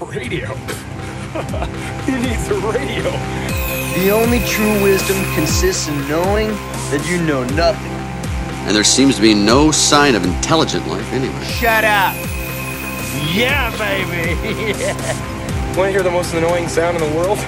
Radio? Who needs a radio? The only true wisdom consists in knowing that you know nothing. And there seems to be no sign of intelligent life anywhere. Shut up! Yeah, baby! Want to hear the most annoying sound in the world?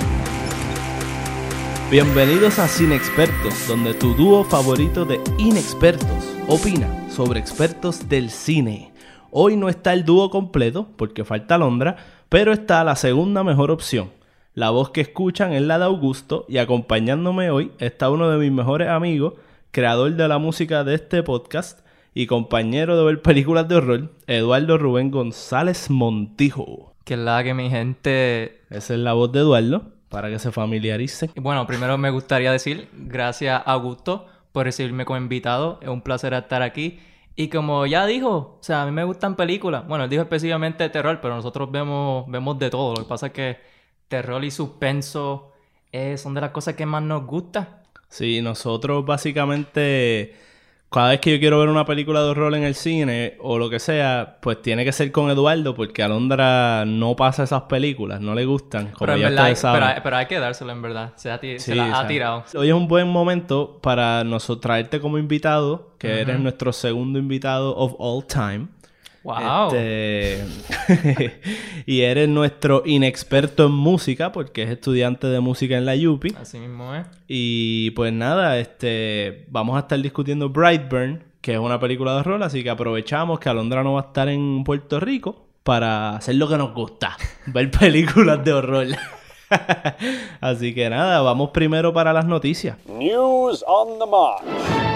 Bienvenidos a Cine Expertos, donde tu dúo favorito de inexpertos opina sobre expertos del cine. Hoy no está el dúo completo porque falta Londra, pero está la segunda mejor opción. La voz que escuchan es la de Augusto y acompañándome hoy está uno de mis mejores amigos, creador de la música de este podcast y compañero de ver películas de horror, Eduardo Rubén González Montijo. Que la que mi gente... Esa es la voz de Eduardo, para que se familiarice. Bueno, primero me gustaría decir gracias a Augusto por recibirme como invitado. Es un placer estar aquí. Y como ya dijo, o sea, a mí me gustan películas. Bueno, él dijo específicamente terror, pero nosotros vemos, vemos de todo. Lo que pasa es que terror y suspenso eh, son de las cosas que más nos gusta. Sí, nosotros básicamente, cada vez que yo quiero ver una película de horror en el cine o lo que sea, pues tiene que ser con Eduardo porque Alondra no pasa esas películas, no le gustan. Como Pero, en ya verdad, pero, pero hay que dárselo en verdad. Se, ha ti- se Sí, la o ha tirado. Hoy es un buen momento para nosotros traerte como invitado, que eres nuestro segundo invitado of all time. ¡Wow! Este, y eres nuestro inexperto en música, porque es estudiante de música en la UPI. Así mismo es. Y pues nada, este, vamos a estar discutiendo Brightburn, que es una película de horror, así que aprovechamos que Alondra no va a estar en Puerto Rico para hacer lo que nos gusta, ver películas de horror. así que nada, vamos primero para las noticias. News on the march.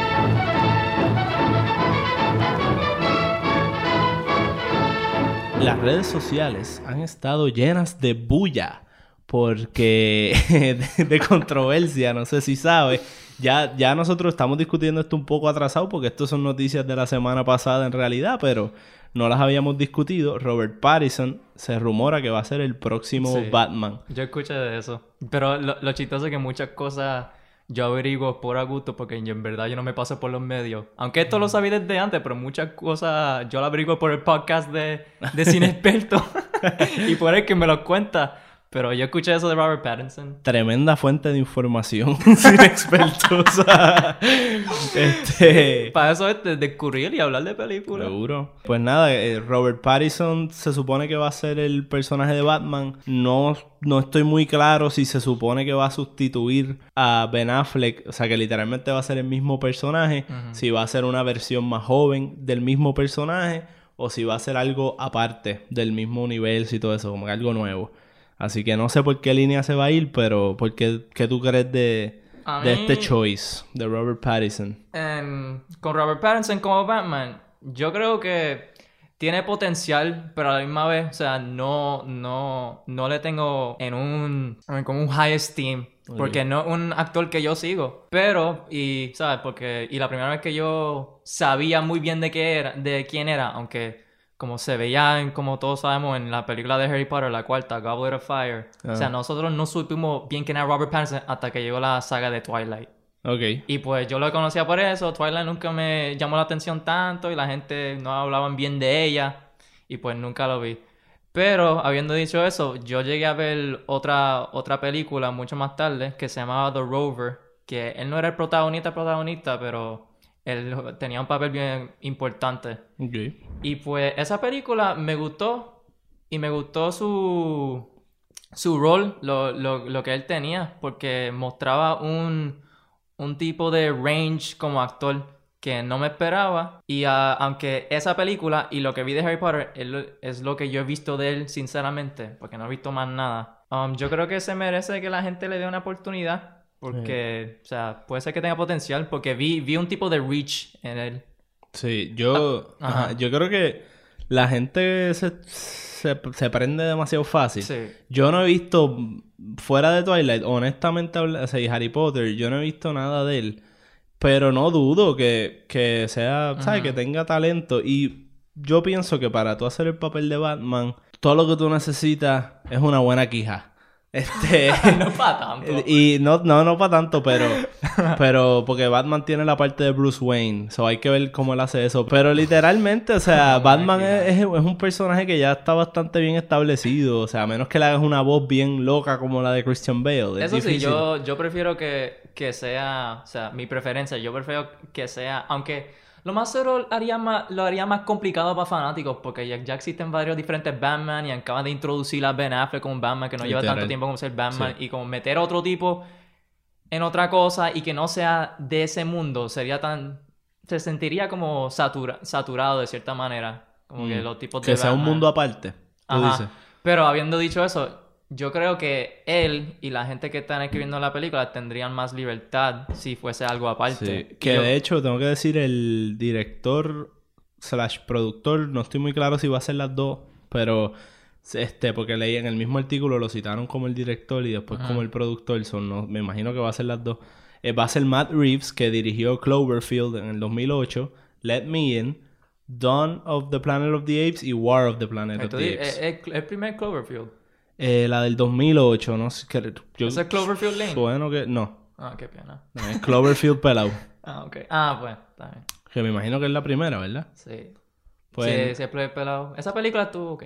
Las redes sociales han estado llenas de bulla porque de, de controversia, no sé si sabes. Ya, ya nosotros estamos discutiendo esto un poco atrasado porque esto son noticias de la semana pasada en realidad, pero no las habíamos discutido. Robert Pattinson se rumora que va a ser el próximo Sí. Batman. Yo escuché de eso. Pero lo, lo chistoso es que muchas cosas yo averiguo por a gusto porque yo, en verdad yo no me paso por los medios. Aunque esto lo sabía desde antes, pero muchas cosas yo lo averiguo por el podcast de, de Cine Experto y por el que me lo cuenta. Pero yo escuché eso de Robert Pattinson. Tremenda fuente de información sin expertos. este, Para eso es de descubrir y hablar de películas. Seguro. Pues nada, eh, Robert Pattinson se supone que va a ser el personaje de Batman. No, no estoy muy claro si se supone que va a sustituir a Ben Affleck. O sea, que literalmente va a ser el mismo personaje. Si va a ser una versión más joven del mismo personaje. O si va a ser algo aparte del mismo universo y todo eso. Como que algo nuevo. Así que no sé por qué línea se va a ir, pero ¿por qué, qué tú crees de, de mí- este choice de Robert Pattinson? En- con Robert Pattinson como Batman, yo creo que tiene potencial, pero a la misma vez, o sea, no, no, no le tengo en un, como un high esteem. Porque no es un actor que yo sigo. Pero, y, ¿sabes? Porque, y la primera vez que yo sabía muy bien de qué era, de quién era, aunque como se veía en, como todos sabemos, en la película de Harry Potter, la cuarta, Goblet of Fire. O sea, Ah. nosotros no supimos bien quién era Robert Pattinson hasta que llegó la saga de Twilight. Ok. Y pues yo lo conocía por eso, Twilight nunca me llamó la atención tanto y la gente no hablaban bien de ella y pues nunca lo vi. Pero habiendo dicho eso, yo llegué a ver otra, otra película mucho más tarde que se llamaba The Rover, que él no era el protagonista protagonista, pero él tenía un papel bien importante. Y pues esa película me gustó y me gustó su, su rol, lo, lo, lo que él tenía, porque mostraba un, un tipo de range como actor que no me esperaba. Y ah, aunque esa película y lo que vi de Harry Potter es lo, es lo que yo he visto de él, sinceramente, porque no he visto más nada, um, yo creo que se merece que la gente le dé una oportunidad. Porque, o sea, puede ser que tenga potencial, porque vi, vi un tipo de reach en él. Sí, yo, Ah, ajá. ajá, yo creo que la gente se, se, se prende demasiado fácil. Sí. Yo no he visto, fuera de Twilight, honestamente, o sea, Harry Potter, yo no he visto nada de él. Pero no dudo que, que sea, ¿sabes? Que tenga talento. Y yo pienso que para tú hacer el papel de Batman, todo lo que tú necesitas es una buena quija. Este, no para tanto. y no, no, no para tanto, pero, pero porque Batman tiene la parte de Bruce Wayne, so hay que ver cómo él hace eso. Pero literalmente, o sea, Batman es, es- un personaje que ya está bastante bien establecido, o sea, a menos que le hagas una voz bien loca como la de Christian Bale. es Eso sí, yo, yo prefiero que, que sea, o sea, mi preferencia, yo prefiero que sea, aunque lo más seguro haría más, lo haría más complicado para fanáticos, porque ya, ya existen varios diferentes Batman y acaban de introducir a Ben Affleck como Batman que no lleva tanto tiempo como ser Batman, Sí. y como meter a otro tipo en otra cosa y que no sea de ese mundo, sería tan, se sentiría como satura, saturado de cierta manera, como que Mm. los tipos de Que sea un mundo aparte, tú Ajá. dices. Pero habiendo dicho eso, yo creo que él y la gente que están escribiendo la película tendrían más libertad si fuese algo aparte. Sí, que yo- de hecho tengo que decir el director slash productor, no estoy muy claro si va a ser las dos, pero este, porque leí en el mismo artículo lo citaron como el director y después como el productor, son, no, me imagino que va a ser las dos. Eh, va a ser Matt Reeves, que dirigió Cloverfield en el 2008, Let Me In, Dawn of the Planet of the Apes y War of the Planet of the Apes. eh, eh, el primer Cloverfield. Eh, la del 2008, no sé, que- yo, ¿Ese es Cloverfield Lane? Bueno que, no, Ah, qué pena. no, es Cloverfield pelado, Ah, ok. Ah, pues, está bien. que me imagino que es la primera, ¿verdad? Sí. Pues- sí, siempre pelado. Esa película estuvo ok.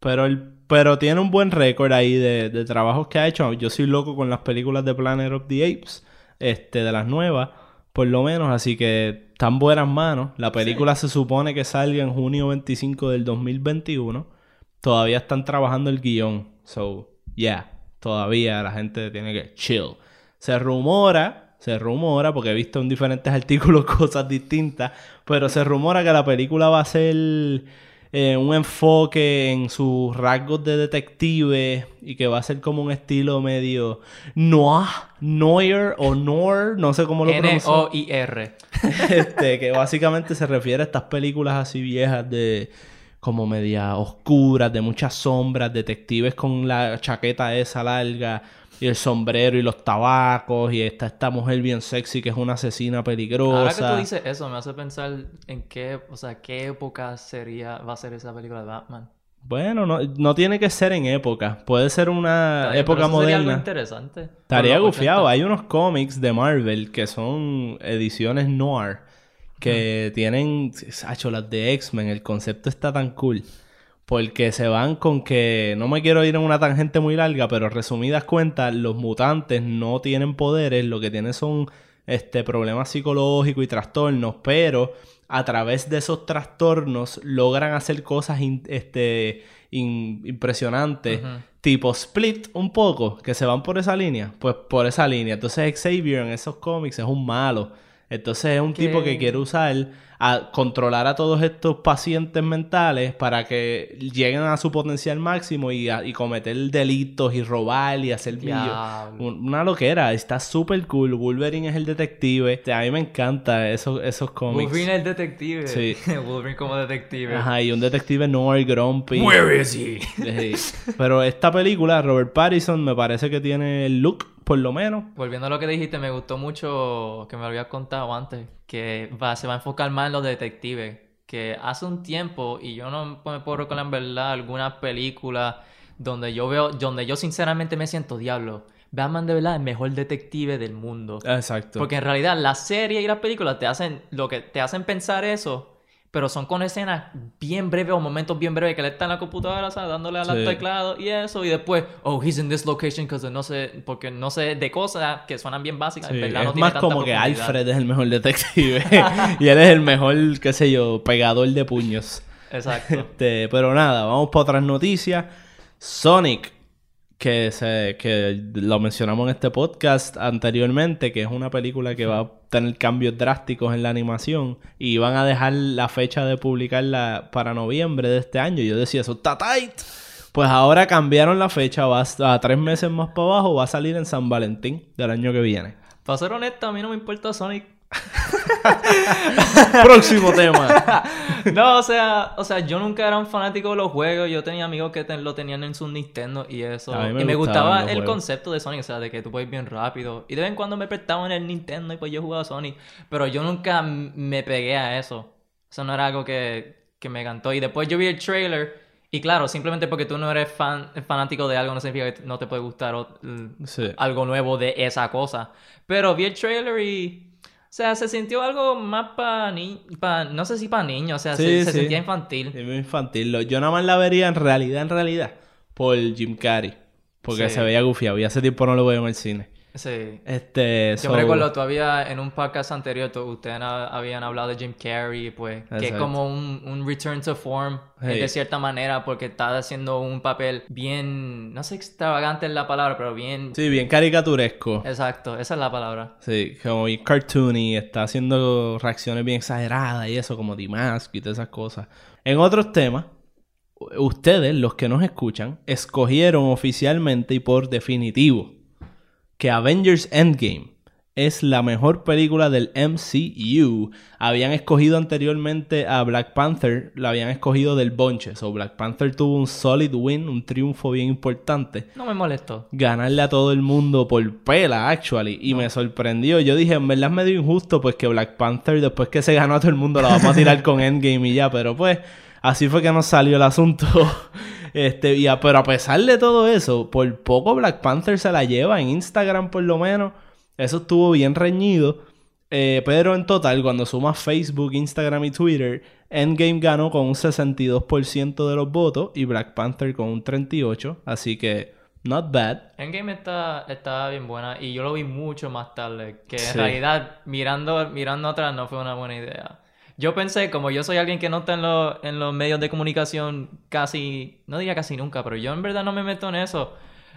Pero, el, pero tiene un buen récord ahí de, de trabajos que ha hecho. Yo soy loco con las películas de Planet of the Apes, este, de las nuevas, por lo menos. Así que están buenas manos. La película se supone que salga en junio 25 del 2021. Todavía están trabajando el guion. So, yeah, todavía la gente tiene que chill. Se rumora, se rumora, porque he visto en diferentes artículos cosas distintas, pero se rumora que la película va a ser eh, un enfoque en sus rasgos de detective y que va a ser como un estilo medio noir, noir o noir, no sé cómo lo pronuncio. N-O-I-R. este, que básicamente se refiere a estas películas así viejas de como media oscuras, de muchas sombras, detectives con la chaqueta esa larga y el sombrero y los tabacos y está esta mujer bien sexy que es una asesina peligrosa. Ahora que tú dices eso, me hace pensar en qué, o sea, qué época sería, va a ser esa película de Batman. Bueno, no, no tiene que ser en época, puede ser una época pero eso sería algo moderna. interesante. Estaría gufiado. 80. Hay unos cómics de Marvel que son ediciones noir. Que tienen... Hacho, las de X-Men. El concepto está tan cool. Porque se van con que... No me quiero ir en una tangente muy larga, pero resumidas cuentas, los mutantes no tienen poderes. Lo que tienen son este, problemas psicológicos y trastornos. Pero a través de esos trastornos logran hacer cosas in- este, in- impresionantes. Tipo Split, un poco, que se van por esa línea. Pues por esa línea. Entonces Xavier en esos cómics es un malo. Entonces es un ¿Qué? tipo que quiere usar a controlar a todos estos pacientes mentales para que lleguen a su potencial máximo y, a- y cometer delitos y robar y hacer un- Una loquera. Está súper cool. Wolverine es el detective. Este, A mí me encanta esos, esos cómics. Wolverine es detective. Sí. Wolverine como detective. Ajá, y un detective Noir Grumpy. Where is he? Sí. Pero esta película, Robert Pattinson, me parece que tiene el look, por lo menos. Volviendo a lo que dijiste, me gustó mucho que me lo habías contado antes, que va, se va a enfocar más en los detectives. Que hace un tiempo, y yo no me puedo recordar en verdad alguna película donde yo veo, donde yo sinceramente me siento diablo. Batman de verdad es el mejor detective del mundo. Exacto. Porque en realidad la serie y las películas te hacen lo que te hacen pensar eso, pero son con escenas bien breves o momentos bien breves que él está en la computadora, ¿sabes? dándole al Sí. teclado y eso y después, oh, he's in this location because no sé, porque no sé de cosas que suenan bien básicas, Sí, en verdad no es tiene más tanta como que. Alfred es el mejor detective. y él es el mejor, qué sé yo, pegador de puños. Exacto. Este, pero nada, vamos para otras noticias. Sonic, que, se, que lo mencionamos en este podcast anteriormente, que es una película que va a tener cambios drásticos en la animación y van a dejar la fecha de publicarla para noviembre de este año. Yo decía, eso está tight. Pues ahora cambiaron la fecha, va a, a tres meses más para abajo, va a salir en San Valentín del año que viene. Para ser honesto, a mí no me importa Sonic. Próximo tema. No, o sea, o sea, yo nunca era un fanático de los juegos. Yo tenía amigos que lo tenían en su Nintendo y eso. Me y me gustaba el juegos. concepto de Sonic, o sea, de que tú puedes ir bien rápido. Y de vez en cuando me prestaban el Nintendo y pues yo jugaba Sonic. Pero yo nunca me pegué a eso. Eso no era algo que, que me encantó. Y después yo vi el trailer Y claro, simplemente porque tú no eres fan, fanático de algo no significa que no te puede gustar o- Sí. algo nuevo de esa cosa. Pero vi el trailer y... O sea, se sintió algo más para ni pa, no sé si para niños, o sea, Sí, se, sentía infantil. Es infantil. Yo nada más la vería en realidad, en realidad, por Jim Carrey. Porque Sí. se veía gufiado. Y hace tiempo no lo veo en el cine. Sí. Este, Yo so- me recuerdo todavía en un podcast anterior ustedes ha- habían hablado de Jim Carrey, pues, que es como un, un return to form Hey. de cierta manera, porque está haciendo un papel bien, no sé extravagante es la palabra, pero bien... Sí, bien caricaturesco. Exacto, esa es la palabra. Sí, como bien cartoony, está haciendo reacciones bien exageradas y eso, como The Mask y todas esas cosas. En otros temas, ustedes, los que nos escuchan, escogieron oficialmente y por definitivo que Avengers Endgame es la mejor película del MCU. Habían escogido anteriormente a Black Panther, la habían escogido del bonche. So Black Panther tuvo un solid win, un triunfo bien importante No me molestó. ganarle a todo el mundo por pela, actually. Y me sorprendió. Yo dije, en verdad es medio injusto, pues que Black Panther, después que se ganó a todo el mundo, la vamos a tirar con Endgame y ya. Pero pues, así fue que nos salió el asunto. este, y a- pero a pesar de todo eso, por poco Black Panther se la lleva en Instagram, por lo menos. Eso estuvo bien reñido. Eh, pero en total, cuando sumas Facebook, Instagram y Twitter, Endgame ganó con un 62% de los votos y Black Panther con un 38%. Así que, not bad. Endgame está, está bien buena y yo lo vi mucho más tarde, que en Sí. realidad mirando, mirando atrás no fue una buena idea. Yo pensé, como yo soy alguien que no está en, los- en los medios de comunicación casi, no diría casi nunca, pero yo en verdad no me meto en eso.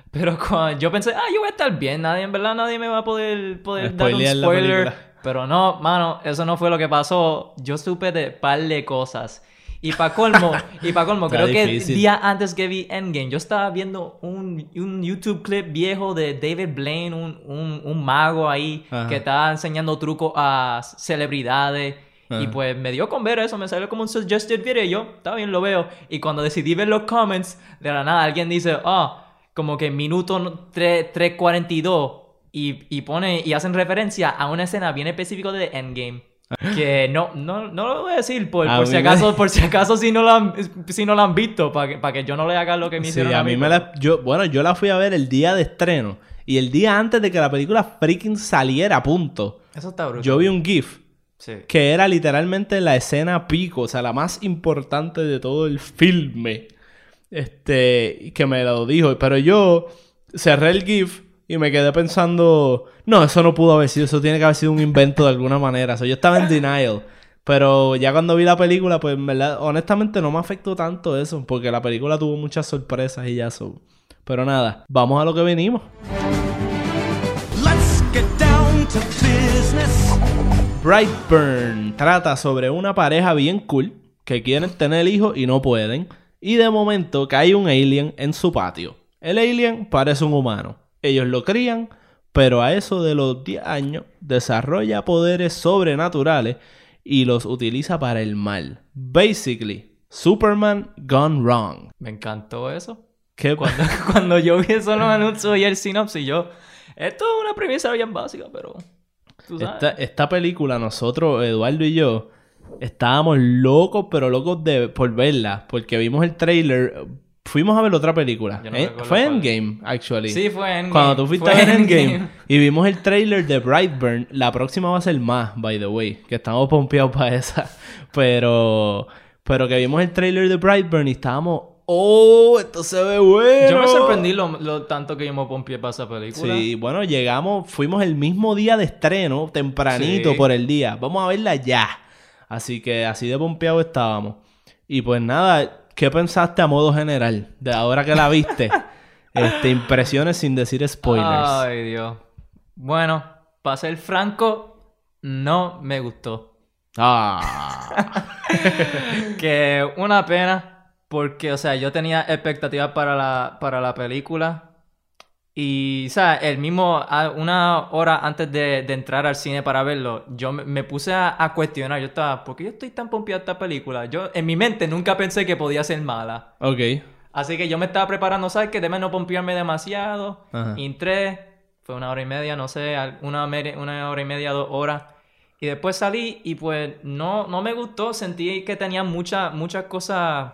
Pero cuando yo pensé, ah, yo voy a estar bien, nadie, en verdad nadie me va a poder, poder dar un spoiler. Pero no, mano, eso no fue lo que pasó. Yo supe de par de cosas. Y para colmo, y para colmo, creo que difícil. día antes que vi Endgame, yo estaba viendo un, un YouTube clip viejo de David Blaine, un, un, un mago ahí, Ajá. que estaba enseñando trucos a celebridades. Y pues me dio con ver eso, me salió como un suggested video. y Yo, está bien, lo veo. Y cuando decidí ver los comments, de la nada alguien dice, ah, como que minuto no- tre- 3.42. Y, y pone, y hacen referencia a una escena bien específica de Endgame. Que no, no, no lo voy a decir por, A por mí si me- acaso, por si acaso si no la han, si no la han visto, para que, para que yo no le haga lo que me Sí, hicieron a mí me la... Yo, bueno, yo la fui a ver el día de estreno. Y el día antes de que la película freaking saliera, punto. Eso está brutal. Yo vi un GIF Sí. que era literalmente la escena pico, o sea, la más importante de todo el filme. Este, que me lo dijo. Pero yo cerré el GIF y me quedé pensando, no, eso no pudo haber sido, eso tiene que haber sido un invento de alguna manera. O sea, yo estaba en denial. Pero ya cuando vi la película, pues en verdad, honestamente no me afectó tanto eso, porque la película tuvo muchas sorpresas y ya so. Pero nada, vamos a lo que venimos. Let's get down to business. Brightburn trata sobre una pareja bien cool que quieren tener hijos y no pueden. Y de momento cae un alien en su patio. El alien parece un humano. Ellos lo crían, pero a eso de los 10 años desarrolla poderes sobrenaturales y los utiliza para el mal. Basically, Superman gone wrong. Me encantó eso. ¿Qué Cuando, cuando yo vi eso en los anuncios y el sinopsis, yo... Esto es una premisa bien básica, pero... Tú sabes. Esta, esta película, nosotros, Eduardo y yo, estábamos locos, pero locos de, por verla. Porque vimos el trailer. Fuimos a ver otra película. No Eh, Fue cuál. Endgame, actually. Sí, fue Endgame. Cuando tú fuiste Fue a ver Endgame, Endgame. y vimos el trailer de Brightburn, la próxima va a ser más, by the way, que estamos pompeados para esa. Pero, pero que vimos el trailer de Brightburn y estábamos, oh, esto se ve bueno. Yo me sorprendí lo, lo tanto que yo me pompié para esa película. Sí, bueno, llegamos, fuimos el mismo día de estreno, tempranito Sí. por el día. Vamos a verla ya. Así que así de pompeado estábamos. Y pues nada, ¿qué pensaste a modo general de ahora que la viste? este, impresiones sin decir spoilers. Ay, Dios. Bueno, para ser franco, no me gustó. Ah. Que una pena, porque, o sea, yo tenía expectativas para la, para la película. Y, o sea, el mismo, una hora antes de, de entrar al cine para verlo, yo me, me puse a, a cuestionar. Yo estaba, ¿por qué yo estoy tan pompeado esta película? Yo, en mi mente, nunca pensé que podía ser mala. ok. Así que yo me estaba preparando, ¿sabes? Que debe no pompearme demasiado. Ajá. Entré, fue una hora y media, no sé, una, una hora y media, dos horas. Y después salí y pues no, no me gustó, sentí que tenía muchas muchas cosas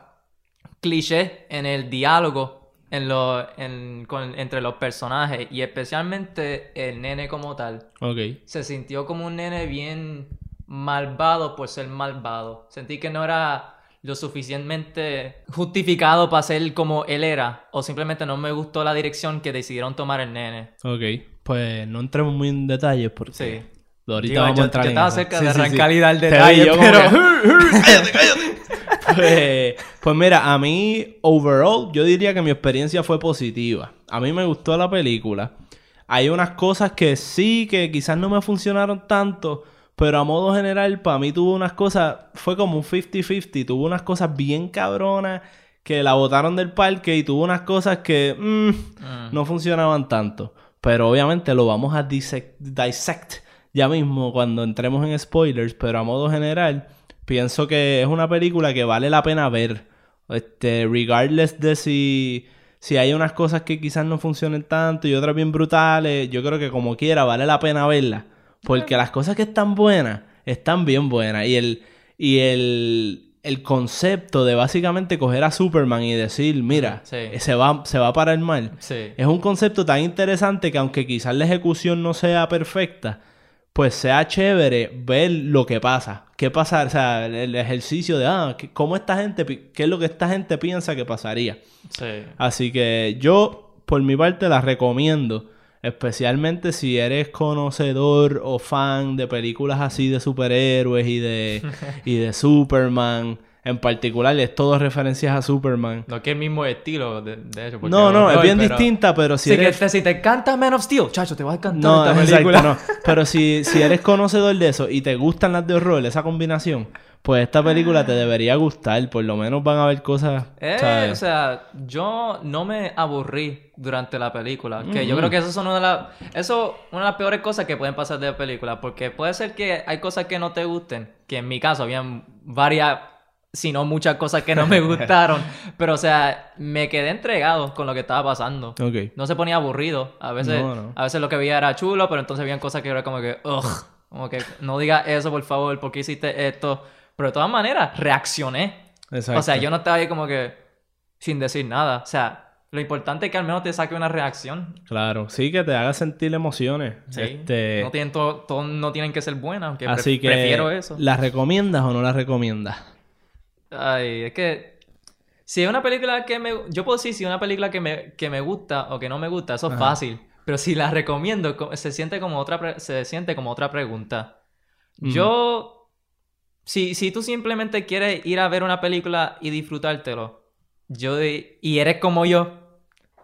cliché en el diálogo en lo, en- con- entre los personajes y especialmente el nene como tal. Ok. Se sintió como un nene bien malvado por ser malvado. Sentí que no era lo suficientemente justificado para ser como él era o simplemente no me gustó la dirección que decidieron tomar el nene. Ok. Pues no entremos muy en detalles porque Sí. ahorita Digo, vamos yo- a entrar yo en estaba eso. cerca Sí, de sí, arrancar y dar detalles, como pero- que, pues, pues mira, a mí, overall, yo diría que mi experiencia fue positiva. A mí me gustó la película. Hay unas cosas que sí, que quizás no me funcionaron tanto, pero a modo general, para mí tuvo unas cosas, fue como un 50-50, tuvo unas cosas bien cabronas que la botaron del parque y tuvo unas cosas que mm, no funcionaban tanto. Pero obviamente lo vamos a dissect, dissect ya mismo cuando entremos en spoilers, pero a modo general, pienso que es una película que vale la pena ver. Este, regardless de si, si hay unas cosas que quizás no funcionen tanto y otras bien brutales, yo creo que como quiera vale la pena verla. Porque las cosas que están buenas, están bien buenas. Y el, y el, el concepto de básicamente coger a Superman y decir, mira, Sí. se, va, se va para el mal. Sí. Es un concepto tan interesante que aunque quizás la ejecución no sea perfecta, pues sea chévere ver lo que pasa. ¿Qué pasa? O sea, el, ejercicio de, ah, ¿qué- ¿cómo esta gente, qué es lo que esta gente piensa que pasaría? Sí. Así que yo, por mi parte, la recomiendo. Especialmente si eres conocedor o fan de películas así de superhéroes y de, y de Superman. En particular, es todo referencias a Superman. No que el mismo estilo, de, de hecho. No, no, es bien pero- distinta, pero si Sí, que eres... te- si te encanta Man of Steel, chacho, te va a encantar No, esta exacto, película. no. Pero si, si eres conocedor de eso y te gustan las de horror, esa combinación, pues esta película te debería gustar. Por lo menos van a haber cosas. Eh, o sea, yo no me aburrí durante la película. Que yo creo que eso son una de las... Eso, una de las peores cosas que pueden pasar de la película. Porque puede ser que hay cosas que no te gusten. Que en mi caso habían varias, si no muchas cosas que no me gustaron. Pero, o sea, me quedé entregado con lo que estaba pasando. No se ponía aburrido. A veces, No, no. a veces lo que veía era chulo, pero entonces habían cosas que era como que, ugh, como que no digas eso, por favor, ¿por qué hiciste esto? Pero de todas maneras, reaccioné. Exacto. O sea, yo no estaba ahí como que sin decir nada. O sea, lo importante es que al menos te saque una reacción. Claro, sí, que te haga sentir emociones. Sí. Este, No, tienen todo, todo- no tienen que ser buenas, aunque pre- así que, prefiero eso. ¿la recomiendas o no la recomiendas? Ay, es que si es una película que me... Yo puedo decir si es una película que me, que me gusta o que no me gusta, eso es fácil. Pero si la recomiendo, co- se siente como otra, pre- se siente como otra pregunta. Ujú. Yo... Si, si tú simplemente quieres ir a ver una película y disfrutártelo, yo y eres como yo,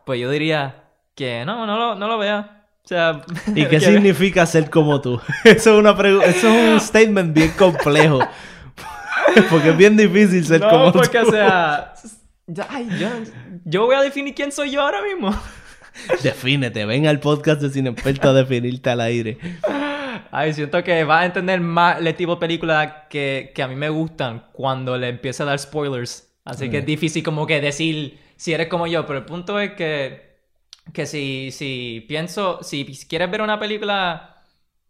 pues yo diría que no, no lo, no lo veas. O sea... ¿Y qué significa ser como tú? Eso es, una pregu- eso es un statement bien complejo. Porque es bien difícil ser No, como porque, tú. o sea... ay, yo, yo voy a definir quién soy yo ahora mismo. Defínete, ven al podcast de Cine Experto a definirte al aire. Ay, siento que vas a entender más el tipo de películas que, que a mí me gustan cuando le empiece a dar spoilers. Así que es difícil como que decir si eres como yo, pero el punto es que, que si, si pienso, si quieres ver una película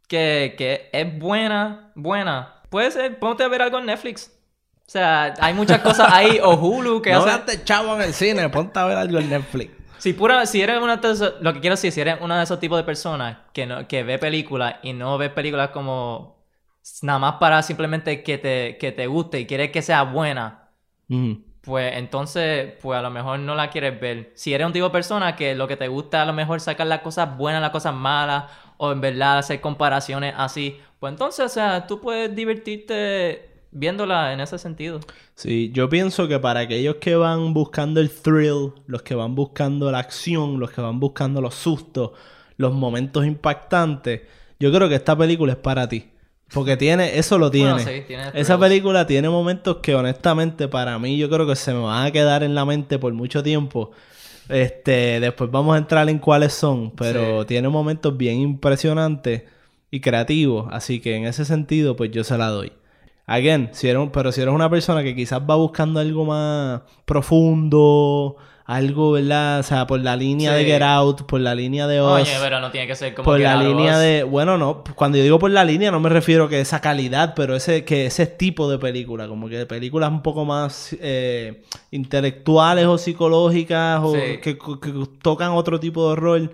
que, que es buena, buena, puede ser, ponte a ver algo en Netflix. O sea, hay muchas cosas ahí, o Hulu, que No hacen... gastes chavo en el cine, ponte a ver algo en Netflix. Si pura, si eres una de esos, lo que quiero decir, si eres uno de esos tipos de personas que no, que ve películas y no ve películas como nada más para simplemente que te, que te guste y quieres que sea buena, pues entonces, pues a lo mejor no la quieres ver. Si eres un tipo de persona que lo que te gusta a lo mejor sacar las cosas buenas, las cosas malas, o en verdad hacer comparaciones así, pues entonces, o sea, tú puedes divertirte viéndola en ese sentido. Sí, yo pienso que para aquellos que van buscando el thrill, los que van buscando la acción, los que van buscando los sustos, los momentos impactantes, yo creo que esta película es para ti. Porque tiene, eso lo tiene. Bueno, sí, tiene Esa película tiene momentos que honestamente para mí yo creo que se me van a quedar en la mente por mucho tiempo. Este, después vamos a entrar en cuáles son, pero Sí. tiene momentos bien impresionantes y creativos, así que en ese sentido pues yo se la doy. Again, si eres pero si eres una persona que quizás va buscando algo más profundo, algo, ¿verdad? O sea, por la línea Sí. de Get Out, por la línea de Oz. Oye, pero no tiene que ser como por la Out línea de bueno no cuando yo digo por la línea no me refiero que esa calidad pero ese que ese tipo de película como que películas un poco más eh, intelectuales o psicológicas o Sí. que, que tocan otro tipo de horror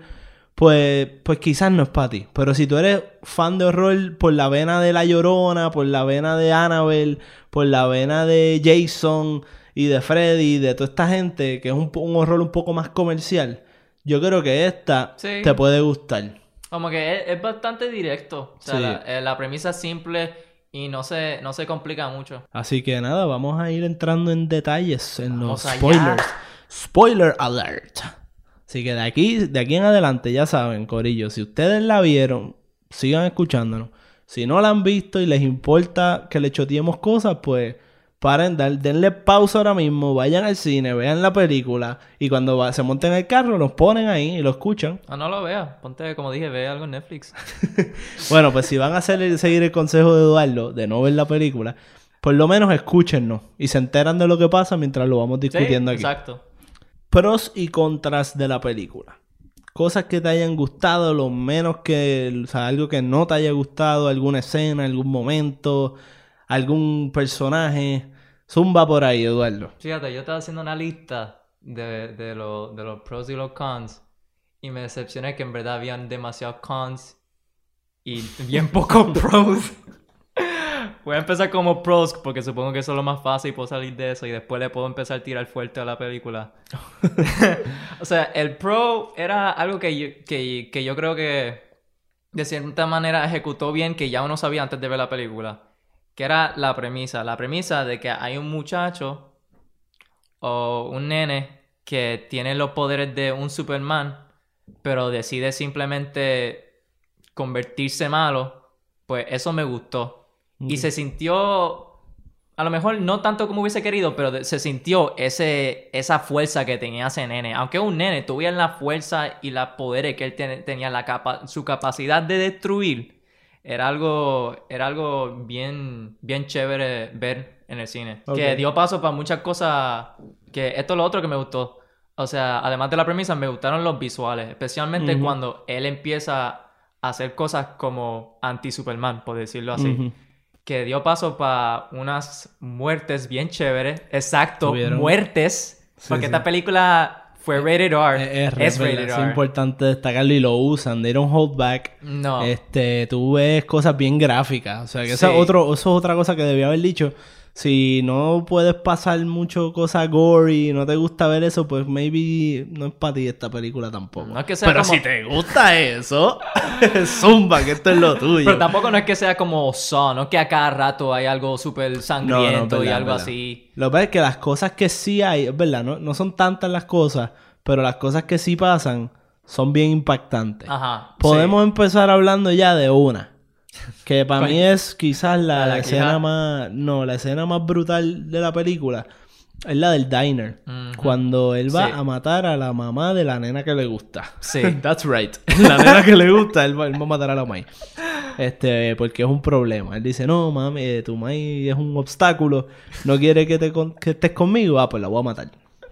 pues pues quizás no es para ti pero si tú eres fan de horror por la vena de la llorona por la vena de Annabelle por la vena de Jason y de Freddy de toda esta gente que es un, un horror un poco más comercial yo creo que esta Sí. te puede gustar Como que es, es bastante directo. O sea, Sí. la, eh, la premisa es simple y no se, no se complica mucho. Así que nada, vamos a ir entrando en detalles en Vamos los allá. spoilers. Spoiler alert. Así que de aquí, de aquí en adelante, ya saben, Corillo, si ustedes la vieron, sigan escuchándonos. Si no la han visto y les importa que le choteemos cosas, pues paren, denle pausa ahora mismo, vayan al cine, vean la película y cuando va- se monten el carro, los ponen ahí y lo escuchan. Ah, no lo veas. Ponte, como dije, ve algo en Netflix. Bueno, pues si van a hacer, seguir el consejo de Eduardo de no ver la película, por lo menos escúchennos y se enteran de lo que pasa mientras lo vamos Sí, discutiendo aquí. exacto. Pros y contras de la película. Cosas que te hayan gustado, lo menos que, o sea, algo que no te haya gustado, alguna escena, algún momento, algún personaje. Zumba por ahí, Eduardo. Fíjate, yo estaba haciendo una lista de, de, lo- de los pros y los cons y me decepcioné que en verdad habían demasiados cons y bien pocos pros. Voy a empezar como pros porque supongo que eso es lo más fácil y puedo salir de eso y después le puedo empezar a tirar fuerte a la película. o sea, el pro era algo que yo, que, que yo creo que de cierta manera ejecutó bien que ya uno sabía antes de ver la película. Que era la premisa. La premisa de que hay un muchacho o un nene que tiene los poderes de un Superman, pero decide simplemente convertirse malo, pues eso me gustó. Y se sintió, a lo mejor no tanto como hubiese querido, pero se sintió ese, esa fuerza que tenía ese nene. Aunque un nene, tuviera la fuerza y los poderes que él ten- tenía, la capa su capacidad de destruir. Era algo, era algo bien, bien chévere ver en el cine. Que dio paso para muchas cosas. Que esto es lo otro que me gustó. O sea, además de la premisa, me gustaron los visuales. Especialmente cuando él empieza a hacer cosas como anti-Superman, por decirlo así. Que dio paso para unas muertes bien chéveres. Exacto, Tuvieron- muertes. Sí, porque sí. esta película fue rated R. Eh, Es, es ¿verdad? rated Es R. importante destacarlo y lo usan. They don't hold back. No. Este, tú ves cosas bien gráficas. O sea, que Sí. es otro, eso es otra cosa que debía haber dicho. Si no puedes pasar mucho cosas gory y no te gusta ver eso, pues maybe no es para ti esta película tampoco. No es que sea Pero como- si te gusta eso, zumba, que esto es lo tuyo. Pero tampoco no es que sea como Saw, no es que a cada rato hay algo súper sangriento y verdad, algo verdad. así. Lo que pasa es que las cosas que sí hay, es verdad, no, no son tantas las cosas, pero las cosas que sí pasan son bien impactantes. Ajá. Podemos empezar hablando ya de una. Que para mí es quizás la, ¿La de la escena más... No, la escena más brutal de la película. Es la del diner. Cuando él va Sí. a matar a la mamá de la nena que le gusta. Sí. That's right. La nena que le gusta, él va, él va a matar a la May. Este, porque es un problema. Él dice, no, mami, eh, tu May es un obstáculo. No quiere que, te con- que estés conmigo. Ah, pues la voy a matar.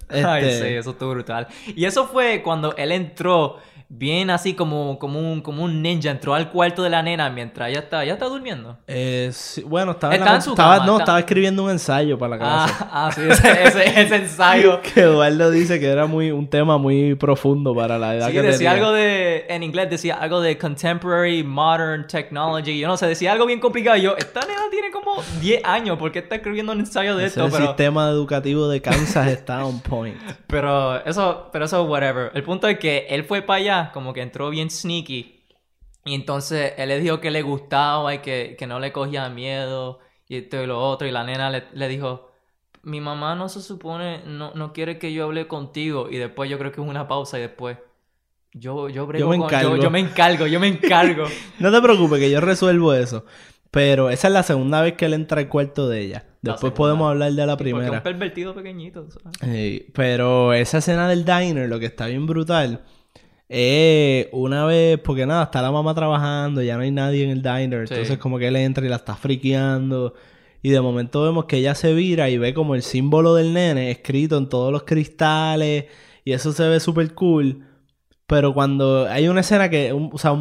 Ay, Este, sí, eso estuvo brutal. Y eso fue cuando él entró bien así como, como, un, como un ninja, entró al cuarto de la nena mientras ella está, ella está durmiendo. eh, sí, bueno, estaba, Estaba la- en su estaba- cama, no, está- estaba escribiendo un ensayo para la clase. Ah, ah, sí, ese, ese, ese ensayo. que Eduardo dice que era muy un tema muy profundo para la edad Sí, que decía tenía. algo de, en inglés decía algo de contemporary modern technology, yo no sé, decía algo bien complicado. Yo, esta nena tiene como 10 años, ¿por qué está escribiendo un ensayo de Ese esto? Pero, sistema educativo de Kansas está on point. pero eso, pero eso, whatever. El punto es que él fue para allá, como que entró bien sneaky. Y entonces él le dijo que le gustaba y que, que no le cogía miedo y esto y lo otro. Y la nena le, le dijo, mi mamá no se supone, no, no quiere que yo hable contigo. Y después yo creo que es una pausa y después... Yo, yo, brego me con- encargo. yo, yo me encargo, yo me encargo. No te preocupes que yo resuelvo eso. Pero esa es la segunda vez que él entra al cuarto de ella. La Después podemos hablar de la Porque es primera. un pervertido pequeñito. ¿sabes? Sí, pero esa escena del diner, lo que está bien brutal, es una vez, porque nada, está la mamá trabajando, ya no hay nadie en el diner, Sí. entonces como que él entra y la está friqueando, y de momento vemos que ella se vira y ve como el símbolo del nene escrito en todos los cristales, Y eso se ve súper cool. Pero cuando hay una escena que, un- o sea, un-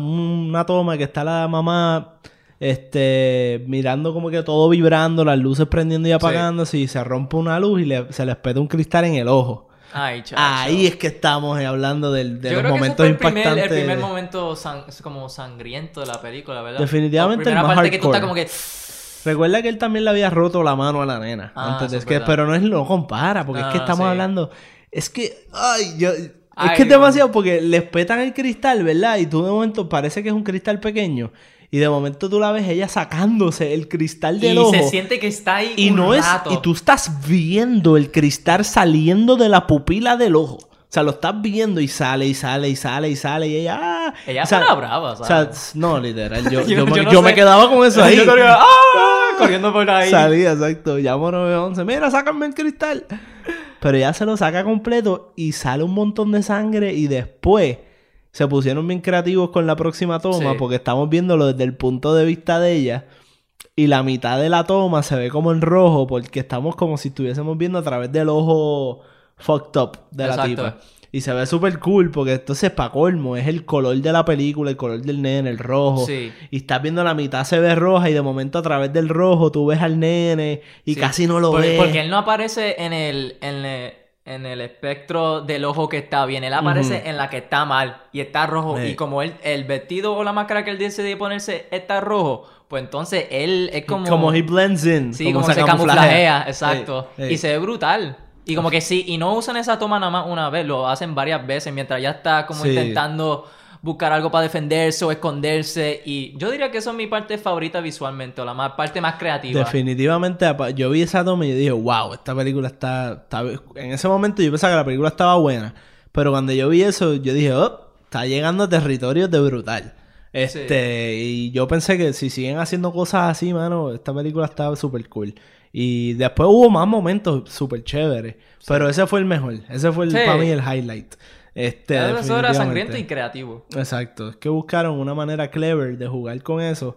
una toma que está la mamá, este, mirando como que todo vibrando, las luces prendiendo y apagándose, y se rompe una luz y le- se les peta un cristal en el ojo. Ay, chacho. Ahí es que estamos eh, hablando del- de Yo los creo que ese momentos fue el primer, impactantes. el primer momento san- como sangriento de la película, ¿verdad? Definitivamente primera el más parte que tú estás hardcore. como que... Recuerda que él también le había roto la mano a la nena. Ah, antes de es que, pero no es lo compara, porque es que Ah, estamos sí. hablando. Es que, ay, yo. Es Ay, que es demasiado porque les petan el cristal, ¿verdad? Y tú de momento parece que es un cristal pequeño. Y de momento tú la ves ella sacándose el cristal del Y ojo. se siente que está ahí y un no es. rato. Y tú estás viendo el cristal saliendo de la pupila del ojo. O sea, lo estás viendo y sale y sale y sale y sale y ella. ¡ah! Ella o sea, brava, O sea, ¿sabes? no, literal. Yo, Yo- yo me, yo no me quedaba con eso ahí. Yo corría, ¡ah! corriendo por ahí. Salía, exacto. Llamo 911. Mira, sácame el cristal. Pero ya se lo saca completo y sale un montón de sangre y después se pusieron bien creativos con la próxima toma Sí. porque estamos viéndolo desde el punto de vista de ella y la mitad de la toma se ve como en rojo porque estamos como si estuviésemos viendo a través del ojo fucked up de la tipa. Y se ve súper cool porque entonces pa' colmo es el color de la película, el color del nene, el rojo. Sí. Y estás viendo la mitad se ve roja y de momento a través del rojo tú ves al nene y Sí. casi no lo Por- ves. Porque él no aparece en el, en el, en el espectro del ojo que está bien. Él aparece en la que está mal y está rojo. Sí. Y como él, el vestido o la máscara que él decide ponerse está rojo, pues entonces él es como... Como he blends in. Sí, como, se camuflajea, exacto. Y se ve brutal. Y como que sí, y no usan esa toma nada más una vez, lo hacen varias veces mientras ya está como intentando buscar algo para defenderse o esconderse. Y yo diría que eso es mi parte favorita visualmente, o la más, parte más creativa. Definitivamente, yo vi esa toma y yo dije, wow, esta película está, está- En ese momento yo pensaba que la película estaba buena. Pero cuando yo vi eso, yo dije, oh, está llegando a territorios de brutal. Este, y yo pensé que si siguen haciendo cosas así, mano, esta película estaba súper cool. Y después hubo más momentos súper chéveres. Pero ese fue el mejor. Ese fue el, Sí. para mí el highlight. Este, Eso era definitivamente. sangriento y creativo. Exacto, es que buscaron una manera clever de jugar con eso.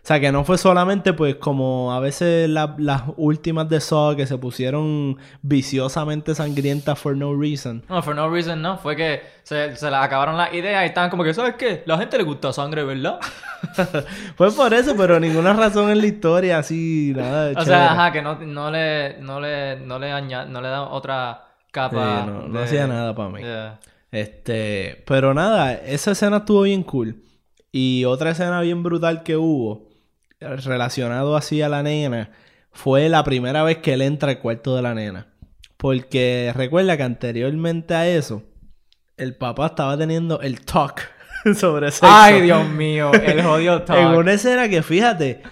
O sea, que no fue solamente pues como a veces la- las últimas de Saw que se pusieron viciosamente sangrientas for no reason. No, for no reason, no. Fue que se, se les acabaron las ideas y estaban como que, ¿sabes qué? La gente le gusta sangre, ¿verdad? Fue por eso, pero ninguna razón en la historia así, nada de O chévere. sea, ajá, que no, no le, no le, no le aña- no le da otra capa. Sí, no, no de- hacía nada para mí. Yeah. Este, pero nada, esa escena estuvo bien cool. Y otra escena bien brutal que hubo, relacionado así a la nena, fue la primera vez que él entra al cuarto de la nena. Porque recuerda que anteriormente a eso, el papá estaba teniendo el talk sobre sexo. Ay, Dios mío, el jodido talk. En una escena que fíjate,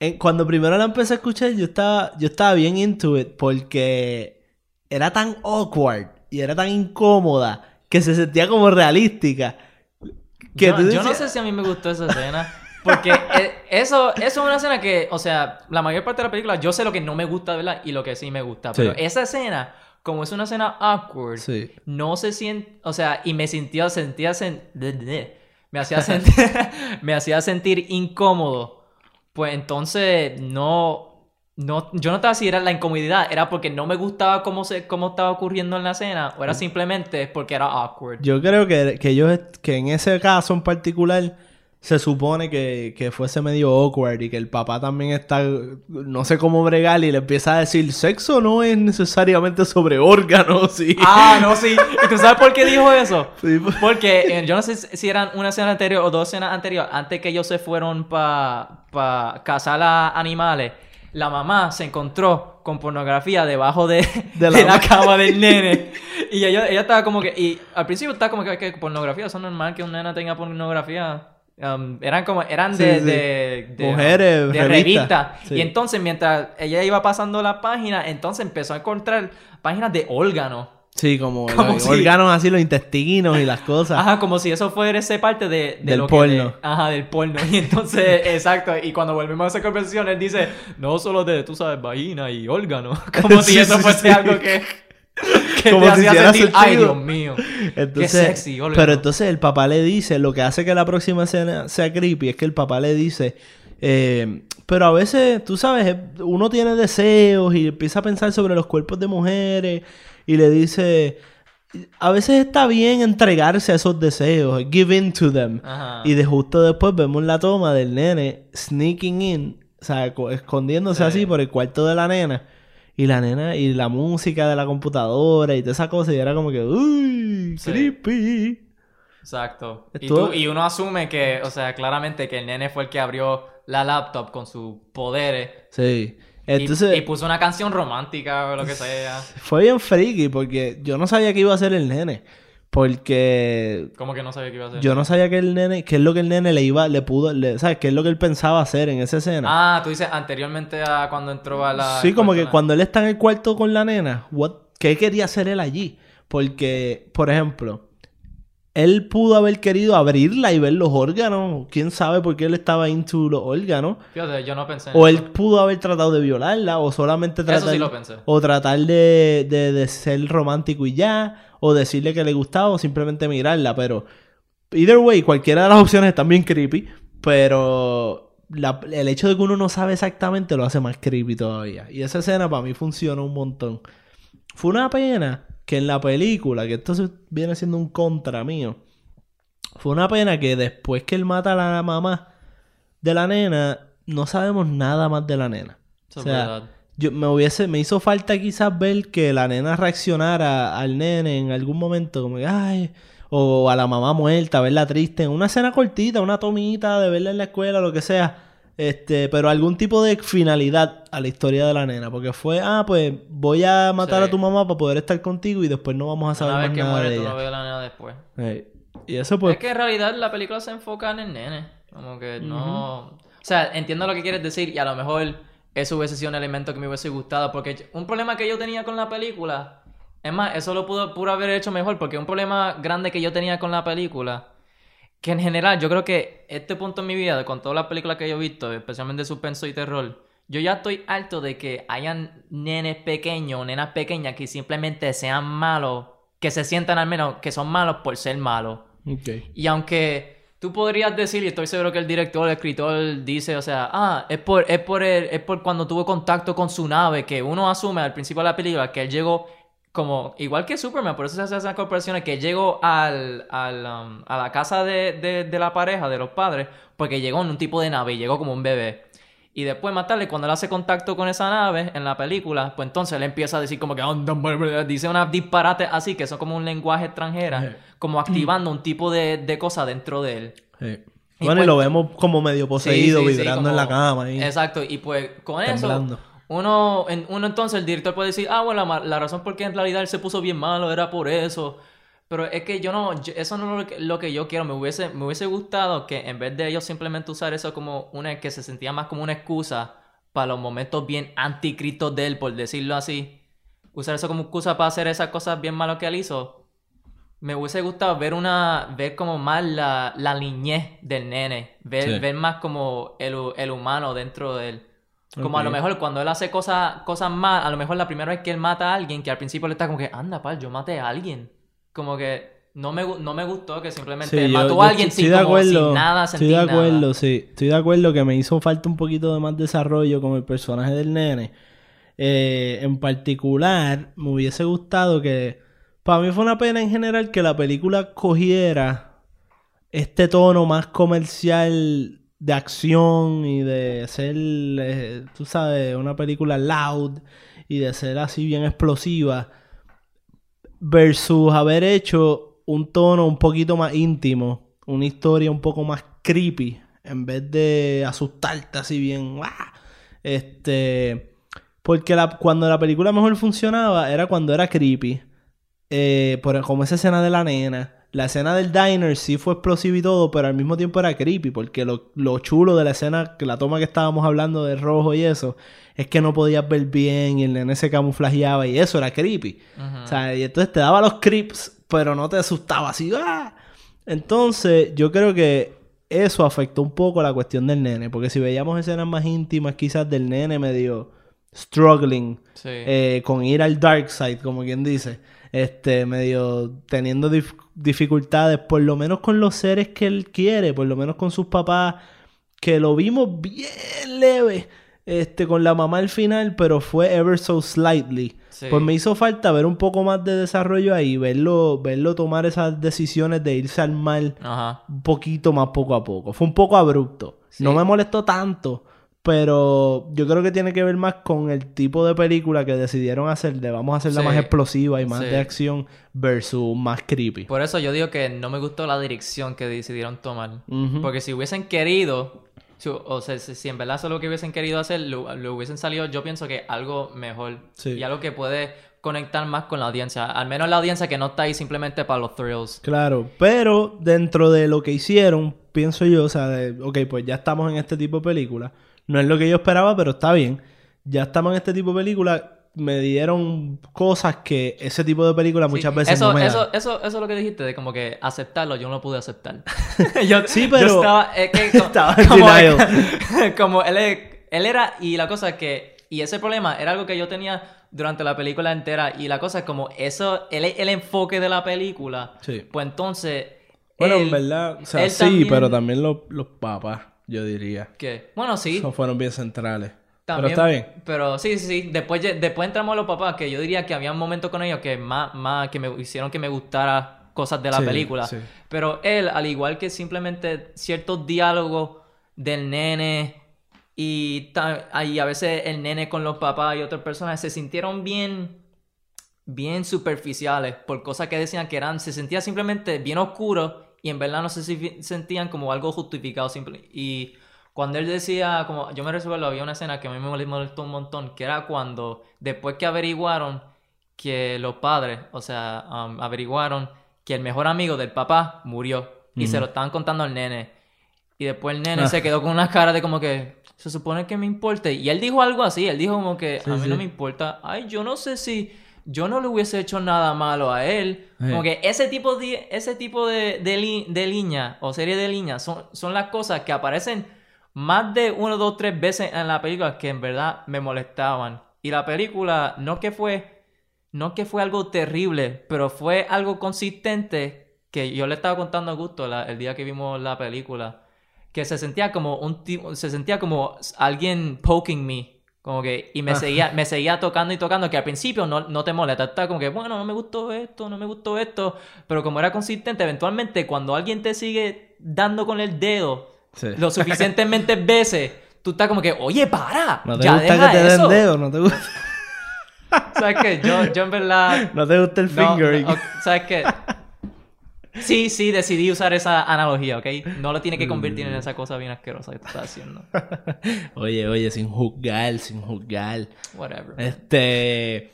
en- cuando primero la empecé a escuchar, yo estaba, yo estaba bien into it porque era tan awkward y era tan incómoda que se sentía como realística. Que yo, no sé si a mí me gustó esa escena. Porque eh, eso, eso es una escena que, o sea, la mayor parte de la película, yo sé lo que no me gusta, ¿verdad? Y lo que sí me gusta. Sí. Pero esa escena, como es una escena awkward, Sí. no se siente, o sea, y me sintió, sentía, sen- me hacía sentir, me hacía sentir incómodo. Pues entonces, no, no, yo no estaba si era la incomodidad, era porque no me gustaba cómo, se, cómo estaba ocurriendo en la escena, o era simplemente porque era awkward. Yo creo que, que ellos, que en ese caso en particular, se supone que, que fuese medio awkward y que el papá también está, no sé cómo bregar y le empieza a decir, sexo no es necesariamente sobre órganos. Ah, no, sí. ¿Y tú sabes por qué dijo eso? Sí, pues. Porque eh, yo no sé si eran una escena anterior o dos escenas anteriores, antes que ellos se fueron para pa cazar a animales, la mamá se encontró con pornografía debajo de, De de la cama del nene. Y ella, ella estaba como que, y al principio estaba como que, que pornografía, eso es normal que un nena tenga pornografía. Um, eran como, eran de, sí. de, de- Mujeres, de revista. revista. Sí. Y entonces, mientras ella iba pasando la página, entonces empezó a encontrar páginas de órganos. Sí, como, Como los si- órganos así, los intestinos y las cosas. Ajá, como si eso fuese parte de, de Del lo que porno. ajá, del porno. Y entonces, exacto. Y cuando volvemos a esa conversación, él dice, no solo de, tú sabes, vagina y órgano. Como si eso fuese sí. algo que, que Como te si hacía sentir, ay, sentido". Dios mío. Entonces, sexy, órgano. pero entonces el papá le dice, lo que hace que la próxima escena sea creepy es que el papá le dice, eh, pero a veces, tú sabes, uno tiene deseos y empieza a pensar sobre los cuerpos de mujeres y le dice, a veces está bien entregarse a esos deseos, give in to them. Ajá. Y de justo después vemos la toma del nene sneaking in, o sea, co- escondiéndose Sí. así por el cuarto de la nena. Y la nena, y la música de la computadora y toda esa cosa, y era como que, uy, Sí. creepy. Exacto. Y, tú- y uno asume que, o sea, claramente que el nene fue el que abrió la laptop con sus poderes. Sí. Y- Entonces, y, puso una canción romántica o lo que sea. fue bien freaky porque yo no sabía que iba a ser el nene. Porque Como que no sabía qué iba a hacer. yo no sabía que el nene, qué es lo que el nene le iba, le pudo, le- ¿sabes? ¿Qué es lo que él pensaba hacer en esa escena? Ah, tú dices anteriormente a cuando entró a la. sí, como que cuando él está en el cuarto con la nena, what, ¿qué quería hacer él allí? Porque, por ejemplo, él pudo haber querido abrirla y ver los órganos. ¿Quién sabe por qué él estaba into los órganos? Fíjate, yo no pensé en O eso. él pudo haber tratado de violarla, o solamente Eso tratar, sí lo pensé. o tratar de, de, de ser romántico y ya, o decirle que le gustaba, o simplemente mirarla, pero either way, cualquiera de las opciones están bien creepy, pero la- el hecho de que uno no sabe exactamente lo hace más creepy todavía. Y esa escena para mí funcionó un montón. Fue una pena que en la película, que esto se- viene siendo un contra mío, fue una pena que después que él mata a la mamá de la nena, no sabemos nada más de la nena. Eso o sea, yo me hubiese, me hizo falta quizás ver que la nena reaccionara al nene en algún momento, como que ay, o a la mamá muerta, verla triste, en una escena cortita, una tomita de verla en la escuela, lo que sea. Este, pero algún tipo de finalidad a la historia de la nena, porque fue, ah, pues voy a matar Sí. a tu mamá para poder estar contigo y después no vamos a saber Una vez más que nada muere, de tú ella. no ves a la nena después. Ey. Y eso pues Es que en realidad la película se enfoca en el nene. Como que no. O sea, entiendo lo que quieres decir y a lo mejor eso hubiese sido un elemento que me hubiese gustado. Porque un problema que yo tenía con la película. Es más, eso lo pudo, pudo haber hecho mejor. Porque un problema grande que yo tenía con la película. Que en general, yo creo que este punto en mi vida, con todas las películas que yo he visto, especialmente de suspenso y terror, yo ya estoy harto de que hayan nenes pequeños, nenas pequeñas que simplemente sean malos, que se sientan al menos que son malos por ser malos. Y aunque tú podrías decir, y estoy seguro que el director, el escritor dice, o sea, ah, es por, es por, el- es por cuando tuvo contacto con su nave, que uno asume al principio de la película que él llegó como, igual que Superman, por eso se hacen esas corporaciones, que llegó al, al, um, a la casa de, de, de la pareja, de los padres, porque llegó en un tipo de nave y llegó como un bebé. Y después más tarde, cuando él hace contacto con esa nave en la película, pues entonces él empieza a decir como que dice unas disparates así, que son como un lenguaje extranjera, Eh. como activando un tipo de, de cosa dentro de él. Sí. Y Bueno, y pues- lo vemos como medio poseído, Sí, sí, sí, vibrando en la cama. ahí. Exacto, y pues con Temblando. eso, uno, en- uno entonces el director puede decir, ah, bueno, la, la razón por qué en realidad él se puso bien malo era por eso. Pero es que yo no, yo- eso no es lo que, lo que yo quiero. Me hubiese, me hubiese gustado que en vez de ellos simplemente usar eso como una, que se sentía más como una excusa para los momentos bien anticritos de él, por decirlo así. Usar eso como excusa para hacer esas cosas bien malas que él hizo. Me hubiese gustado ver una, ver como más la, la niñez del nene, ver, Sí. ver más como el, el humano dentro de él. Como a lo mejor cuando él hace cosas, cosas mal, a lo mejor la primera vez que él mata a alguien, que al principio le está como que, anda, pal, yo maté a alguien. Como que no me, no me gustó que simplemente Sí, mató yo a alguien sin, como, sin acuerdo, nada, Estoy de acuerdo, nada. sí. Estoy de acuerdo que me hizo falta un poquito de más desarrollo con el personaje del nene. Eh, en particular, me hubiese gustado que... Para mí fue una pena en general que la película cogiera este tono más comercial de acción y de ser, eh, tú sabes, una película loud y de ser así bien explosiva versus haber hecho un tono un poquito más íntimo, una historia un poco más creepy, en vez de asustarte así bien. ¡ah! Este, porque cuando la película mejor funcionaba era cuando era creepy, Eh, como esa escena de la nena. La escena del diner sí fue explosiva y todo, pero al mismo tiempo era creepy, porque lo, lo chulo de la escena, que la toma que estábamos hablando de rojo y eso, es que no podías ver bien y el nene se camuflajeaba y eso era creepy. O sea, y entonces te daba los creeps, pero no te asustaba así. ¡ah! Entonces, yo creo que eso afectó un poco la cuestión del nene, porque si veíamos escenas más íntimas quizás del nene medio struggling Sí. eh, con ir al dark side, como quien dice, este, medio teniendo dif- dificultades, por lo menos con los seres que él quiere, por lo menos con sus papás, que lo vimos bien leve este, con la mamá al final, pero fue ever so slightly. Sí. Pues me hizo falta ver un poco más de desarrollo ahí, verlo, verlo tomar esas decisiones de irse al mal Ajá. un poquito más poco a poco. Fue un poco abrupto. Sí. No me molestó tanto, pero yo creo que tiene que ver más con el tipo de película que decidieron hacer, de vamos a hacerla Sí. más explosiva y más Sí. de acción versus más creepy. Por eso yo digo que no me gustó la dirección que decidieron tomar. Porque si hubiesen querido, si- o sea, si, si en verdad eso es lo que hubiesen querido hacer, lo, lo hubiesen salido, yo pienso que algo mejor. Sí. Y algo que puede conectar más con la audiencia. Al menos la audiencia que no está ahí simplemente para los thrills. Claro, pero dentro de lo que hicieron, pienso yo, o sea, de, ok, pues ya estamos en este tipo de película. No es lo que yo esperaba, pero está bien. Ya estamos en este tipo de película. Me dieron cosas que ese tipo de película muchas Sí, veces eso, no me dan. eso, eso, eso es lo que dijiste, de como que aceptarlo, yo no lo pude aceptar. yo, Sí, yo pero- estaba, es que Estaba en como, denial. como él, él era, y la cosa es que, y ese problema era algo que yo tenía durante la película entera, y la cosa es como eso, el, el enfoque de la película, Sí. pues entonces... Bueno, él- en verdad, o sea, sí, también- pero también los, los papás, yo diría. que Bueno, sí. Esos fueron bien centrales. También, pero está bien. Pero sí, sí, sí. Después, después entramos a los papás, que yo diría que había un momento con ellos que más, más, que me hicieron que me gustara cosas de la Sí, película. sí. Pero él, al igual que simplemente ciertos diálogos del nene y, y a veces el nene con los papás y otras personas se sintieron bien bien superficiales por cosas que decían que eran se sentía simplemente bien oscuro y en verdad no se si- sentían como algo justificado simple y cuando él decía como yo me recuerdo había una escena que a mí me molestó un montón que era cuando después que averiguaron que los padres o sea um, averiguaron que el mejor amigo del papá murió y se lo estaban contando al nene y después el nene Ah. se quedó con una cara de como que se supone que me importe. Y él dijo algo así, él dijo como que Sí, a mí sí. no me importa. Ay, yo no sé si yo no le hubiese hecho nada malo a él. Sí. Como que ese tipo de, ese tipo de, de, li- de línea o serie de líneas son, son las cosas que aparecen más de uno, dos, tres veces en la película que en verdad me molestaban. Y la película no que fue, no que fue algo terrible, pero fue algo consistente que yo le estaba contando a Gusto la- el día que vimos la película que se sentía como un tipo, se sentía como alguien poking me, como que, y me seguía, me seguía tocando y tocando, que al principio no, no te molesta, está como que, bueno, no me gustó esto, no me gustó esto, pero como era consistente, eventualmente cuando alguien te sigue dando con el dedo Sí. lo suficientemente veces, tú estás como que, oye, para, ¿No te ya gusta deja que te den dedo? ¿No te gusta, ¿Sabes qué? Yo, yo en verdad... ¿No te gusta el No, fingering? no, ok, ¿Sabes qué? Sí, sí, decidí usar esa analogía, ¿ok? No lo tiene que convertir en esa cosa bien asquerosa que tú estás haciendo. Oye, oye, sin juzgar, sin juzgar. Whatever. Este.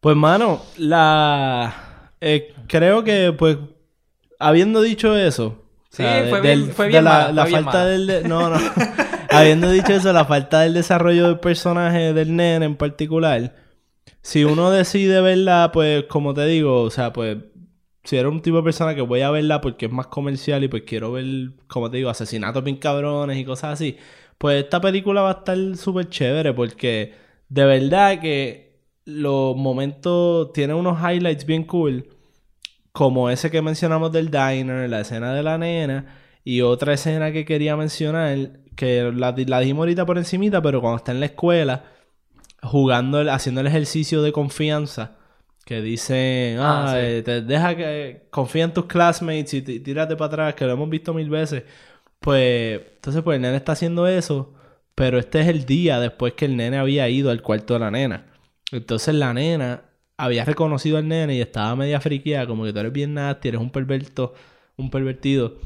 Pues, mano, la. eh, creo que, pues, habiendo dicho eso. Sí, fue bien- fue bien de la, mala, la fue bien falta del. de- no, no. habiendo dicho eso, la falta del desarrollo del personaje del nene en particular. Si uno decide verla, pues, como te digo, o sea, pues. Si eres un tipo de persona que voy a verla porque es más comercial y pues quiero ver, como te digo, asesinatos bien cabrones y cosas así, pues esta película va a estar súper chévere porque de verdad que los momentos tienen unos highlights bien cool, como ese que mencionamos del diner, la escena de la nena y otra escena que quería mencionar, que la, la dijimos ahorita por encimita, pero cuando está en la escuela jugando, haciendo el ejercicio de confianza. Que dicen, ah, Ah, sí. eh, te deja que confía en tus classmates y tírate para atrás, que lo hemos visto mil veces. Pues, entonces, pues el nene está haciendo eso, pero este es el día después que el nene había ido al cuarto de la nena. Entonces la nena había reconocido al nene y estaba media friqueada, como que tú eres bien nasty, eres un perverto, un pervertido.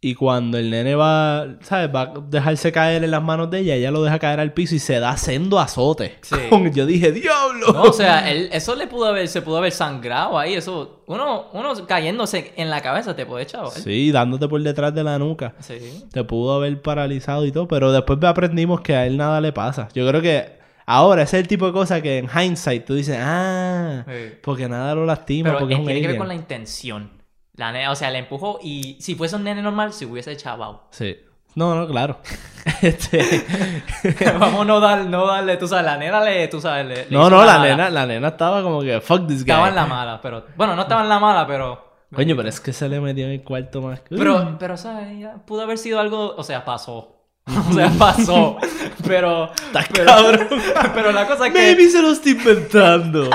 Y cuando el nene va, ¿sabes? Va a dejarse caer en las manos de ella, ella lo deja caer al piso y se da sendo azote. Sí. Yo dije, ¡diablo! No, o sea, él- eso le pudo haber, se pudo haber sangrado ahí, eso, uno, uno cayéndose en la cabeza te puede echar. Sí, dándote por detrás de la nuca. Sí. Te pudo haber paralizado y todo, pero después aprendimos que a él nada le pasa. Yo creo que ahora ese es el tipo de cosa que en hindsight tú dices, ah, Sí. porque nada lo lastima, Pero porque es un tiene que ver con la intención. La nena, o sea, le empujó y si fuese un nene normal, se hubiese echado. Sí. No, no, claro. este... Vamos no, dar, no darle, tú sabes, la nena le, tú sabes, le, le no, no, la nena, la nena estaba como que, fuck this guy. Estaba en la mala, pero... Bueno, no estaba en la mala, pero... Coño, pero es que se le metió en el cuarto más. Pero, pero, ¿sabes? Ya pudo haber sido algo... O sea, pasó. o sea, pasó. Pero, pero, pero la cosa es que, Maybe se lo estoy inventando.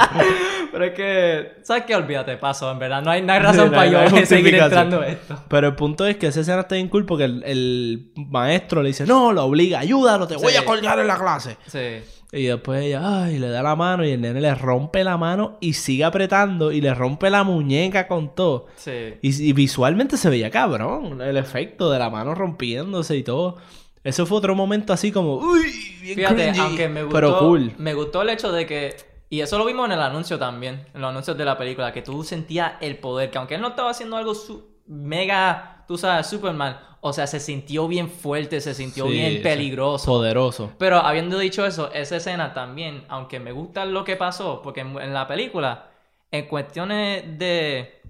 Pero es que, ¿sabes qué? Olvídate, pasó, en verdad. No hay, no hay razón para yo no hay seguir entrando esto. Pero el punto es que esa escena está bien cool porque el, el maestro le dice, no, lo obliga, ayúdalo, te voy a colgar en la clase. Sí. Y después ella, ay, le da la mano y el nene le rompe la mano y sigue apretando y le rompe la muñeca con todo. Sí. Y, y visualmente se veía cabrón, el efecto de la mano rompiéndose y todo. Eso fue otro momento así como, uy, bien Fíjate, cringy", aunque me gustó, Pero cool. me gustó el hecho de que, y eso lo vimos en el anuncio también, en los anuncios de la película, que tú sentías el poder, que aunque él no estaba haciendo algo mega, tú sabes, Superman, o sea, se sintió bien fuerte, se sintió Sí, bien peligroso. Poderoso. Pero habiendo dicho eso, esa escena también, aunque me gusta lo que pasó, porque en, en la película, en cuestiones de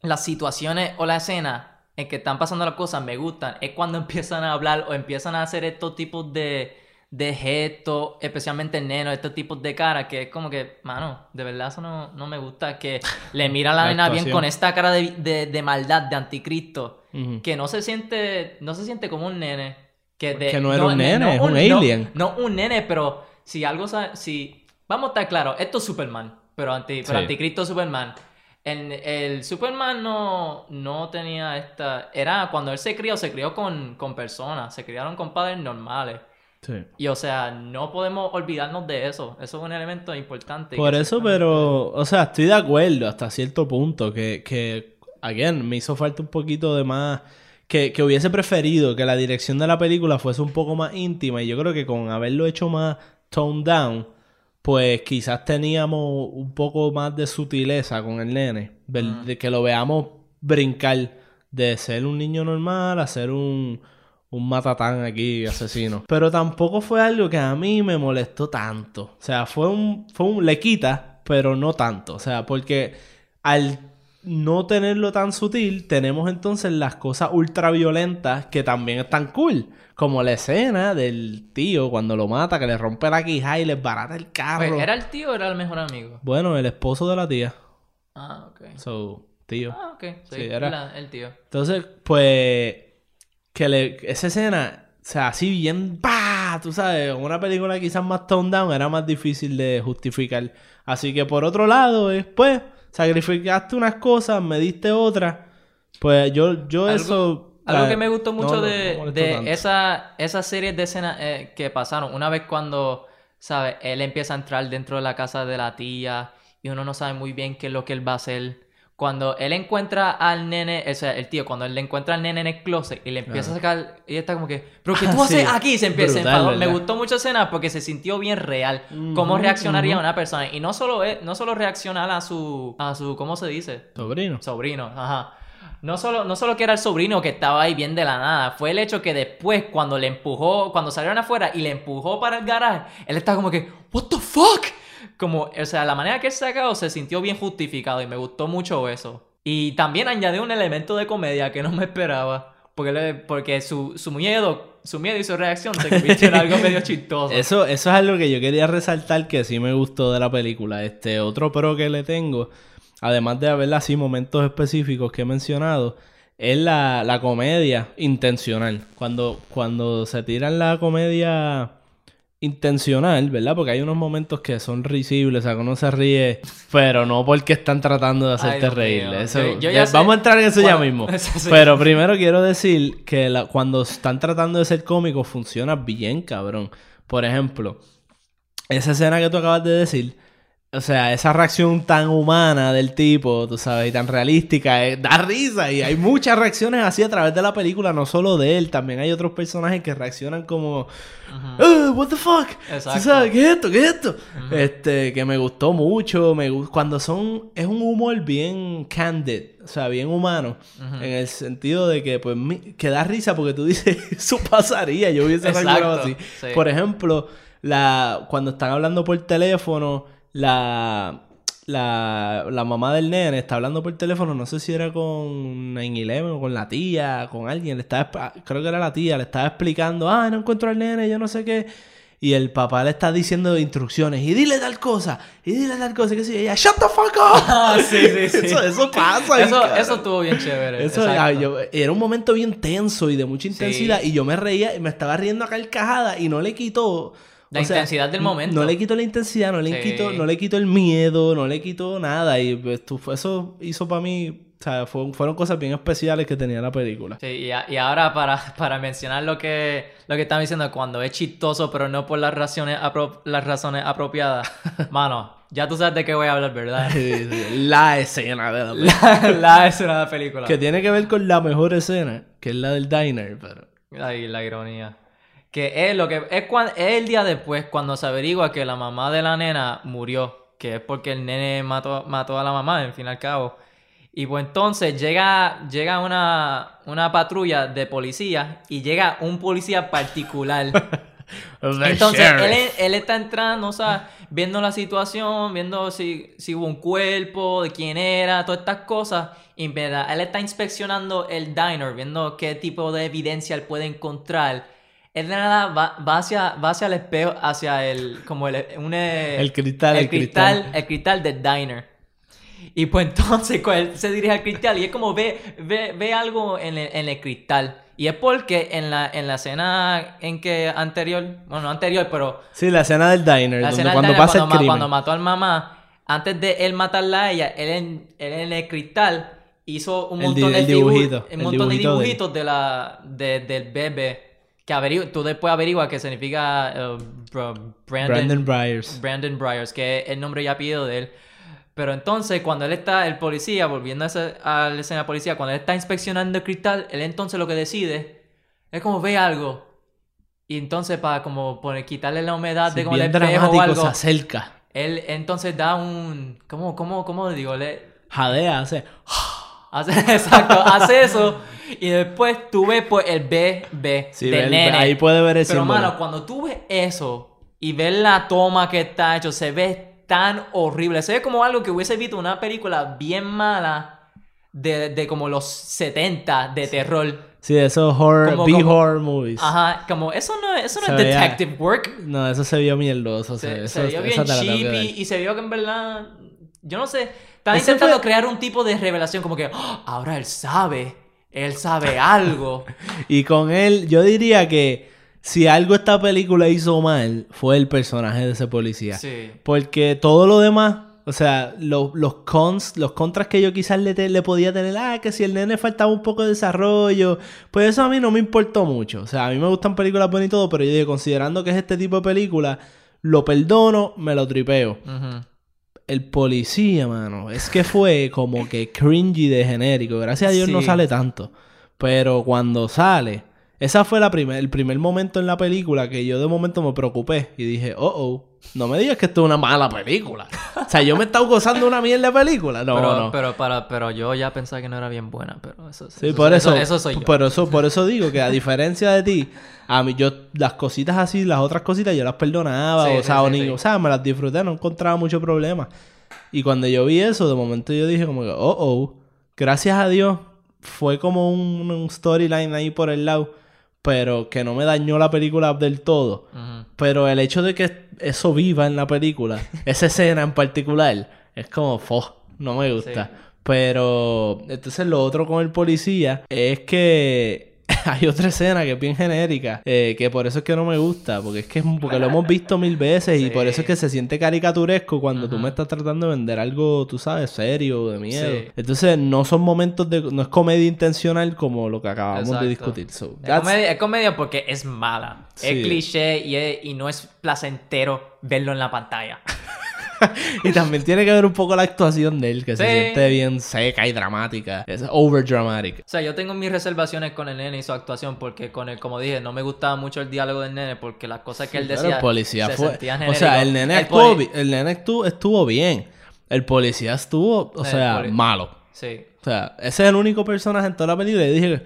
las situaciones o la escena en que están pasando las cosas me gustan, es cuando empiezan a hablar o empiezan a hacer estos tipos de, de gestos, especialmente el neno, estos tipos de cara, que es como que, mano, de verdad eso no, no me gusta, que le mira a la, La nena bien con esta cara de, de- de maldad, de anticristo, que no se siente, no se siente como un nene. Que, de- Que no era un nene, es un alien. No, un nene, pero si algo si vamos a estar claros, esto es Superman, pero anti, pero Sí. anticristo Superman. En, el Superman no, no tenía esta. Era cuando él se crió, se crió con, con personas, se criaron con padres normales. Sí. Y o sea, no podemos olvidarnos de eso. Eso es un elemento importante. Por eso, pero, o sea, estoy de acuerdo hasta cierto punto que, que again, me hizo falta un poquito de más, que, que hubiese preferido que la dirección de la película fuese un poco más íntima y yo creo que con haberlo hecho más toned down, pues quizás teníamos un poco más de sutileza con el nene, ver- de que lo veamos brincar de ser un niño normal a ser un, un matatán aquí, asesino. Pero tampoco fue algo que a mí me molestó tanto. O sea, fue un, fue un le quita, pero no tanto. O sea, porque al no tenerlo tan sutil, tenemos entonces las cosas ultraviolentas que también están cool. Como la escena del tío cuando lo mata, que le rompe la quija y le barata el carro. Pues, ¿Era el tío o era el mejor amigo? Bueno, el esposo de la tía. Ah, ok. So, tío. Ah, ok. Sí, Sí, era- la- el tío. Entonces, pues, que le, esa escena, o sea, así bien, ¡pa! Tú sabes, una película quizás más toned down era más difícil de justificar. Así que por otro lado, es, pues, sacrificaste unas cosas, me diste otras. Pues yo, yo Algo- eso... Algo la- que me gustó mucho no, de, no de esa, esa serie de escenas eh, que pasaron, una vez cuando, ¿sabes? Él empieza a entrar dentro de la casa de la tía y uno no sabe muy bien qué es lo que él va a hacer. Cuando él encuentra al nene, o sea, el tío, cuando él le encuentra al nene en el closet y le empieza a sacar, y está como que, ¿pero qué tú haces sí. aquí? Se empieza, Brutal, enfadó. Me gustó mucho escena porque se sintió bien real. Cómo reaccionaría una persona. Y no solo, es, no solo reaccionar a su, a su, ¿cómo se dice? Sobrino. Sobrino, ajá. No solo, no solo que era el sobrino que estaba ahí bien de la nada, fue el hecho que después, cuando le empujó, cuando salieron afuera y le empujó para el garaje, él estaba como que, ¿What the fuck? Como, o sea, la manera que él sacado se sintió bien justificado y me gustó mucho eso. Y también añadió un elemento de comedia que no me esperaba, porque, le- porque su, su miedo, su miedo y su reacción se convirtió en algo medio chistoso. Eso, eso es algo que yo quería resaltar que sí me gustó de la película. Este otro pro que le tengo, además de haber así momentos específicos que he mencionado, es la, la comedia intencional. Cuando, cuando se tiran la comedia intencional, ¿verdad? Porque hay unos momentos que son risibles, o sea, que uno se ríe, pero no porque están tratando de hacerte Dios reír. Eso- Yo- yo ya ya- sé vamos a entrar en eso ya mismo. Sí. Pero primero quiero decir que la- cuando están tratando de ser cómicos funciona bien, cabrón. Por ejemplo, esa escena que tú acabas de decir, o sea, esa reacción tan humana del tipo, tú sabes, y tan realística, eh, da risa. Y hay muchas reacciones así a través de la película, no solo de él, también hay otros personajes que reaccionan como, "Ah, what the fuck, ¿Tú Exacto. sabes qué es esto? ¿Qué es esto? Este, que me gustó mucho, me gu- cuando son, es un humor bien candid, o sea, bien humano, en el sentido de que, pues, mi- que da risa porque tú dices, eso pasaría, yo hubiese reaccionado así. sí. Por ejemplo, la, cuando están hablando por teléfono, la, la, la mamá del nene está hablando por teléfono, no sé si era con 9-11 o con la tía, con alguien, le estaba, creo que era la tía, le estaba explicando, ah, no encuentro al nene, yo no sé qué. y el papá le está diciendo instrucciones y dile tal cosa, y dile tal cosa, que yo, ella, shut the fuck up. Ah, sí, sí, sí. Eso, eso pasa. Eso, eso estuvo bien chévere. Eso, ah, yo- era un momento bien tenso y de mucha intensidad y yo me reía y me estaba riendo a carcajada y no le quitó La o sea, intensidad del momento. No le quitó la intensidad, no le Sí. quitó, no le quitó el miedo, no le quitó nada y pues, tú- eso hizo para mí, o sea, fue- fueron cosas bien especiales que tenía la película. Sí, y, a- y ahora para, para mencionar lo que, lo que estaba diciendo, cuando es chistoso, pero no por las razones, apro- las razones apropiadas, mano, ya tú sabes de qué voy a hablar, ¿verdad? la escena de la película. la, la escena de la película. Que tiene que ver con la mejor escena, que es la del diner, pero... Ay, la ironía. Que es lo que es, cuan- es el día después cuando se averigua que la mamá de la nena murió, que es porque el nene mató, mató a la mamá, en fin y al cabo. Y pues entonces llega, llega una, una patrulla de policía y llega un policía particular. Entonces, él, él está entrando, o sea, viendo la situación, viendo si, si hubo un cuerpo, de quién era, todas estas cosas. Y en verdad, él está inspeccionando el diner, viendo qué tipo de evidencia él puede encontrar. Él de nada va, va hacia, va hacia el espejo, hacia el, como el, un, eh, El cristal, el el cristal, cristal. el cristal del diner. Y pues entonces él se dirige al cristal y es como ve, ve, ve algo en el, en el cristal. Y es porque en la, en la escena en que anterior, bueno, no anterior, pero Sí, la escena del diner, la donde cuando diner, pasa cuando, el ma- crimen. cuando mató al mamá, antes de él matarla a ella, él en, él en el cristal hizo un El montón di- de el dibujito, un montón dibujito de- dibujitos de la, de- del bebé. Que tú después averiguas que significa eh, Br- Brandon Byers. Brandon Byers, que es el nombre y apellido de él. Pero entonces, cuando él está, el policía, volviendo a, ese- a la escena de policía, cuando él está inspeccionando el cristal, él entonces lo que decide es como ve algo. Y entonces, para como poner, quitarle la humedad de Sí, como el bien espejo o algo, se acerca. él entonces da un. ¿Cómo, cómo, cómo digo? Le, Jadea, hace... hace, exacto, hace eso. Y después tú ves pues, el bebé Sí, del el- nene. ahí puede ver el Pero, símbolo. mano, cuando tú ves eso y ves la toma que está hecho, se ve tan horrible. Se ve como algo que hubiese visto una película bien mala de, de como los 70 de terror. Sí, esos horror, Como- B horror movies. Ajá, como eso no, es- eso no Se es veía- detective work. No, eso se vio mierdoso. Se, Se, se eso- vio esa bien cheapy dar. y se vio que en verdad, yo no sé, estaba Ese intentando fue- crear un tipo de revelación como que "Ah, ahora él sabe, él sabe algo. Y con él, yo diría que si algo esta película hizo mal, fue el personaje de ese policía. Sí. Porque todo lo demás, o sea, lo- los cons, los contras que yo quizás le, te- le podía tener, ah, que si el nene faltaba un poco de desarrollo, pues eso a mí no me importó mucho. O sea, a mí me gustan películas buenas y todo, pero yo digo, considerando que es este tipo de película, lo perdono, me lo tripeo. Ujú. El policía, mano, es que fue como que cringy de genérico. Gracias a Dios no sale tanto. Pero cuando sale, esa fue la primer, el primer momento en la película que yo de momento me preocupé y dije, oh, oh, no me digas que esto es una mala película. o sea, yo me he estado gozando una mierda de película. No, pero, no. pero, para, pero yo ya pensaba que no era bien buena, pero eso, Sí, por eso, eso, soy yo. Por eso, por eso digo que a diferencia de ti, a mí yo las cositas así, las otras cositas yo las perdonaba, Sí, o sí, sea, sí, o, o sea, me las disfruté, no encontraba mucho problema. Y cuando yo vi eso, de momento yo dije como que, oh, oh, gracias a Dios, fue como un, un storyline ahí por el lado, pero que no me dañó la película del todo. Pero el hecho de que eso viva en la película, esa escena en particular, es como, fo, no me gusta. Sí. Pero entonces lo otro con el policía es que hay otra escena que es bien genérica, eh, que por eso es que no me gusta, porque es que es, porque lo hemos visto mil veces y Sí. por eso es que se siente caricaturesco cuando tú me estás tratando de vender algo, tú sabes, serio, de miedo. Sí. Entonces no son momentos de, no es comedia intencional como lo que acabamos de Exacto. discutir. So, Es comedia, es comedia porque es mala. Sí. Es cliché y, es- y no es placentero verlo en la pantalla. Y también tiene que ver un poco la actuación de él, que se siente bien seca y dramática. Es over dramatic. O sea, yo tengo mis reservaciones con el nene y su actuación porque con el, como dije, no me gustaba mucho el diálogo del nene porque las cosas que él Pero decía el policía se fue. O sea, el nene, El actuó, el nene estuvo, estuvo bien. El policía estuvo, o sea, malo. Sí. O sea, ese es el único personaje en toda la película. Y dije,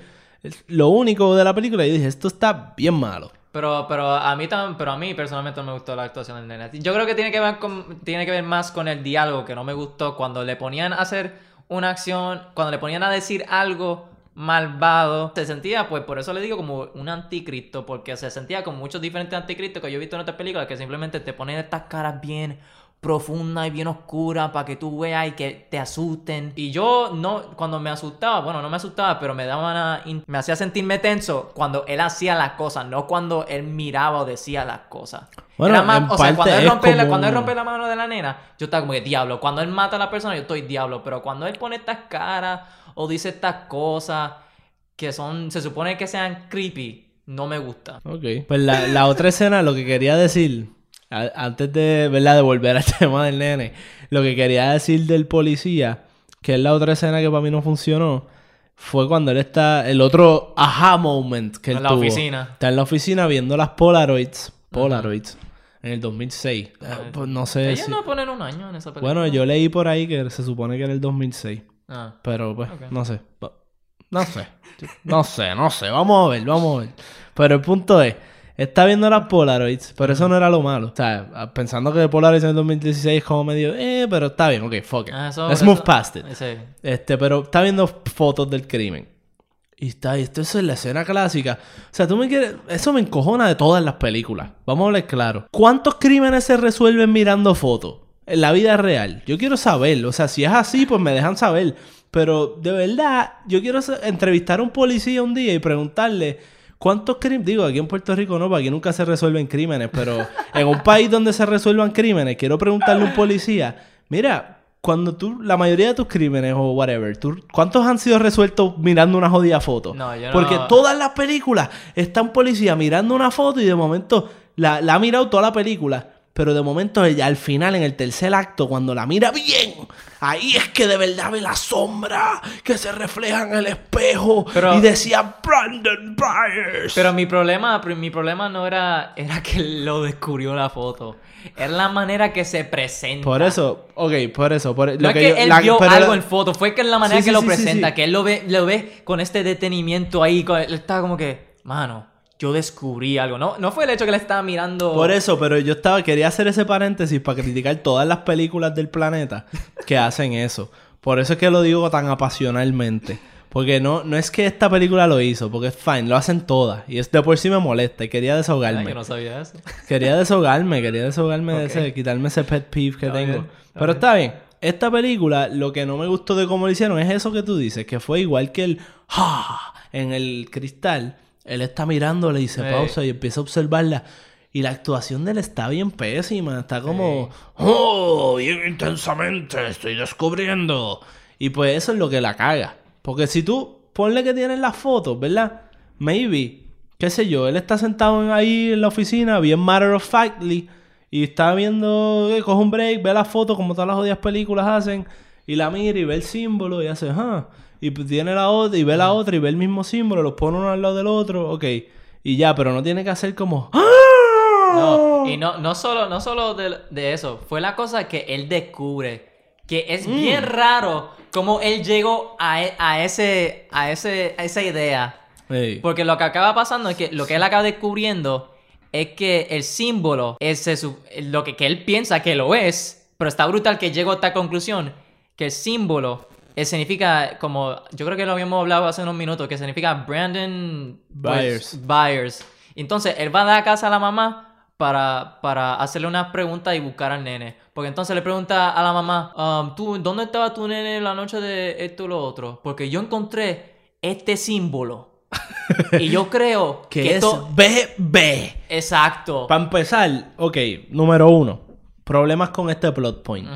lo único de la película, y dije, esto está bien malo. Pero, pero a mí tam- pero a mí personalmente no me gustó la actuación del nene. Yo creo que tiene que ver con, tiene que ver más con el diálogo que no me gustó cuando le ponían a hacer una acción, cuando le ponían a decir algo malvado. Se sentía, pues por eso le digo como un anticristo, porque se sentía como muchos diferentes anticristos que yo he visto en otras películas que simplemente te ponen estas caras bien profundas y bien oscuras para que tú veas y que te asusten. Y yo no, cuando me asustaba, bueno, no me asustaba, pero me daba una in- me hacía sentirme tenso cuando él hacía las cosas, no cuando él miraba o decía las cosas. Bueno, Era más- en o sea, cuando él, rompe la, como- cuando él rompe la mano de la nena, yo estaba como que diablo. Cuando él mata a la persona, yo estoy diablo. Pero cuando él pone estas caras o dice estas cosas que son, se supone que sean creepy, no me gusta. Ok. Pues la, la otra escena, lo que quería decir, a- antes de, ¿verdad? de volver al tema del nene, lo que quería decir del policía, que es la otra escena que para mí no funcionó, fue cuando él está, el otro aha moment que él En la tuvo. oficina. Está en la oficina viendo las Polaroids, Polaroids, en el 2006. Eh, pues no sé Ellos si... no ponen un año en esa película. Bueno, yo leí por ahí que se supone que era el 2006. Ah. Pero pues, no sé. No sé. No sé, no sé. Vamos a ver, vamos a ver. Pero el punto es, está viendo las Polaroids, pero eso no era lo malo. O sea, pensando que Polaroids en el 2016 es como medio, eh, pero está bien, ok, fuck it. Ah, eso- Let's eso- move past it. Sí. Este, pero está viendo fotos del crimen. Y está, esto es la escena clásica. O sea, tú me quieres. Eso me encojona de todas las películas. Vamos a hablar claro. ¿Cuántos crímenes se resuelven mirando fotos? En la vida real. Yo quiero saber. O sea, si es así, pues me dejan saber. Pero de verdad, yo quiero entrevistar a un policía un día y preguntarle. ¿Cuántos crímenes? Digo, aquí en Puerto Rico no, porque aquí nunca se resuelven crímenes, pero en un país donde se resuelvan crímenes, quiero preguntarle a un policía, mira, cuando tú, la mayoría de tus crímenes o whatever, tú, ¿cuántos han sido resueltos mirando una jodida foto? No, yo no- Porque todas las películas está un policía mirando una foto y de momento la, la ha mirado toda la película. Pero de momento al final, en el tercer acto, cuando la mira bien, ahí es que de verdad ve la sombra que se refleja en el espejo. Pero- y decía Brandon Byers. Pero mi problema, mi problema no era, era que lo descubrió la foto. Era la manera que se presenta. Por eso, ok, por eso. Por, No lo es que yo- él la- vio pero algo en foto, fue que la manera Sí, que sí, lo sí, presenta, que él lo ve, lo ve con este detenimiento ahí, con- él estaba como que, mano, yo descubrí algo. No, no fue el hecho que le estaba mirando. Por eso, pero yo estaba, quería hacer ese paréntesis para criticar todas las películas del planeta que hacen eso. Por eso es que lo digo tan apasionalmente. Porque no, no es que esta película lo hizo, porque es fine, lo hacen todas. Y es de por sí me molesta y quería Ay, desahogarme. que no sabía eso. Quería desahogarme, quería desahogarme de ese, quitarme ese pet peeve que tengo. bien, Pero bien. está bien. Esta película, lo que no me gustó de cómo lo hicieron es eso que tú dices, que fue igual que el ¡Ja! en el cristal. Él está mirándole y se Sí. pausa y empieza a observarla. Y la actuación de él está bien pésima. Está como, ¡Oh! Bien intensamente, estoy descubriendo. Y pues eso es lo que la caga. Porque si tú ponle que tienes las fotos, ¿verdad? Maybe, qué sé yo, él está sentado en- ahí en la oficina, bien matter of factly, y está viendo, eh, coge un break, ve la foto como todas las jodidas películas hacen, y la mira y ve el símbolo y hace, ah, y pues tiene la otra, y ve la otra y ve el mismo símbolo, los pone uno al lado del otro, ok, y ya, pero no tiene que hacer como, ¡Ah! No, y no, no solo, no solo de, de eso, fue la cosa que él descubre. Que es Mm. bien raro cómo él llegó a, e- a ese, a, ese, a esa idea. Porque lo que acaba pasando es que lo que él acaba descubriendo es que el símbolo es su- lo que, que él piensa que lo es, pero está brutal que llegó a esta conclusión, que el símbolo eh, significa como, yo creo que lo habíamos hablado hace unos minutos, que significa Brandon Byers. Byers. Entonces, él va a dar a casa a la mamá para, para hacerle unas preguntas y buscar al nene. Porque entonces le pregunta a la mamá, um, ¿tú, ¿dónde estaba tu nene la noche de esto y lo otro? Porque yo encontré este símbolo. y yo creo que que, es esto... BB. Exacto. Para empezar, ok, número uno. Problemas con este plot point.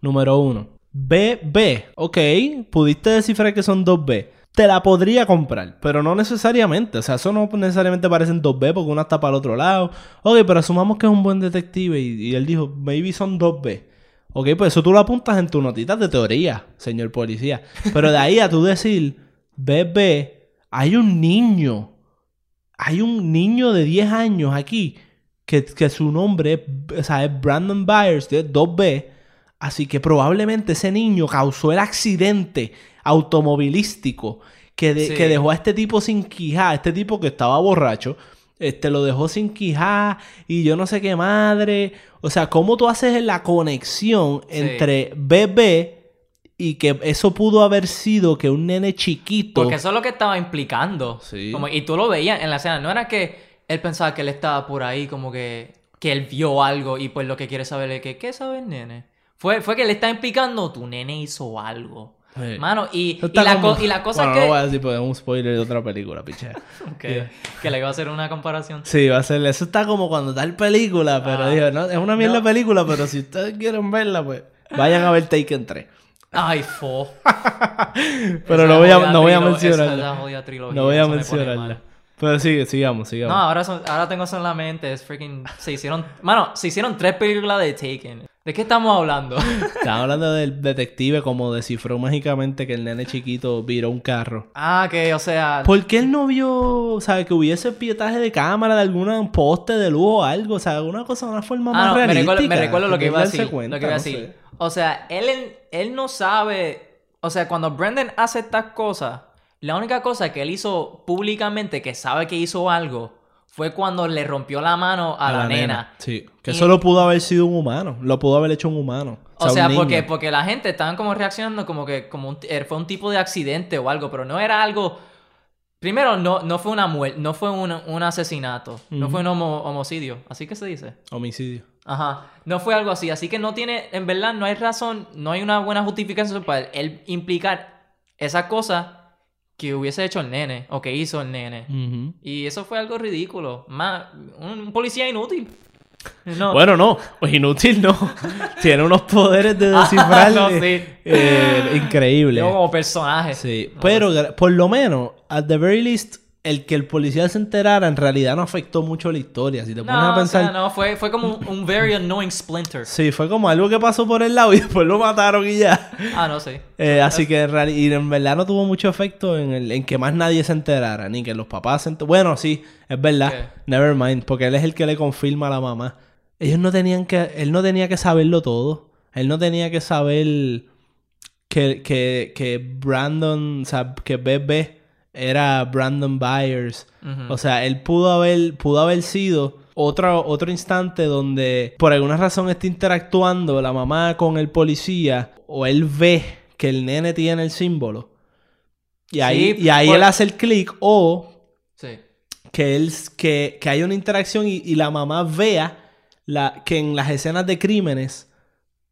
Número uno. BB. Ok, pudiste descifrar que son 2B. Te la podría comprar, pero no necesariamente. O sea, eso no necesariamente parecen 2B porque una está para el otro lado. Ok, pero asumamos que es un buen detective y, él dijo, maybe son 2B. Ok, pues eso tú lo apuntas en tu notita de teoría, señor policía. Pero de ahí a tú decir, BB, hay un niño. Hay un niño de 10 años aquí que, su nombre es, es Brandon Byers, es 2B. Así que probablemente ese niño causó el accidente automovilístico que, de- Sí. que dejó a este tipo sin quijá, este tipo que estaba borracho, este lo dejó sin quijá y yo no sé qué madre. O sea, ¿cómo tú haces la conexión Sí. entre bebé y que eso pudo haber sido que un nene chiquito. Porque eso es lo que estaba implicando. Sí. Como- y tú lo veías en la escena. No era que él pensaba que él estaba por ahí, como que, que él vio algo y pues lo que quiere saber es que, ¿qué sabe el nene? Fue, fue que le está implicando, tu nene hizo algo. Sí. Mano, y, y, la, como- co- y la cosa bueno, que... no voy a decir porque es un spoiler de otra película, piche. que, que le iba a hacer una comparación. Sí, va a ser. Eso está como cuando tal película, pero Ah. digo, no, es una mierda No. película, pero si ustedes quieren verla, pues vayan a ver Taken 3. Ay, fo. Pero no voy a, no voy a mencionarla. No voy a mencionarla. Pero sigue, sigamos, sigamos. No, ahora, son- ahora tengo eso en la mente. Es freaking. Se hicieron. Mano, se hicieron tres películas de Taken. ¿De qué estamos hablando? Estaba hablando del detective como descifró mágicamente que el nene chiquito viró un carro. ah, que, o sea. ¿Por qué él no vio, sabe, que hubiese pietaje de cámara de algún poste de luz o algo? O sea, alguna cosa, una forma Ah, más no, me realística. recuerdo, me recuerdo lo que iba a decir. cuenta, lo que iba a no decir. sé. O sea, él, él no sabe. O sea, cuando Brendan hace estas cosas, la única cosa que él hizo públicamente que sabe que hizo algo fue cuando le rompió la mano a, la, nena. Sí, que Y- solo pudo haber sido un humano. Lo pudo haber hecho un humano. O sea, porque, porque la gente estaban como reaccionando como que como un- eh, fue un tipo de accidente o algo, pero no era algo... Primero, no, no fue una muerte, no fue un, un asesinato, no fue un homo- homicidio, así que se dice. Homicidio. Ajá, no fue algo así, así que no tiene, en verdad, no hay razón, no hay una buena justificación para él implicar esa cosa que hubiese hecho el nene o que hizo el nene. Y eso fue algo ridículo, más un policía inútil. No. Bueno, no, pues inútil no. Tiene unos poderes de Ah, descifrar no, eh, sí. eh, increíble. Yo como personaje. Sí, No, pero gra- por lo menos, at the very least, el que el policía se enterara en realidad no afectó mucho la historia. Si te pones a o pensar, sea, no, fue, fue como un, un very annoying Splinter. sí, fue como algo que pasó por el lado y después lo mataron y ya. Ah, no sé. Eh, así que en, real- y en verdad no tuvo mucho efecto en, el, en que más nadie se enterara, ni que los papás se enter- Bueno, sí, es verdad. ¿Qué? Never mind, porque él es el que le confirma a la mamá. Ellos no tenían que... Él no tenía que saberlo todo. Él no tenía que saber que, que, que Brandon... O sea, que Bebe era Brandon Byers. O sea, él pudo haber, pudo haber sido otro, otro instante donde por alguna razón está interactuando la mamá con el policía o él ve que el nene tiene el símbolo. Y ahí, Sí, y ahí por- él hace el clic o Sí. que él que, que haya una interacción y, y la mamá vea la, que en las escenas de crímenes,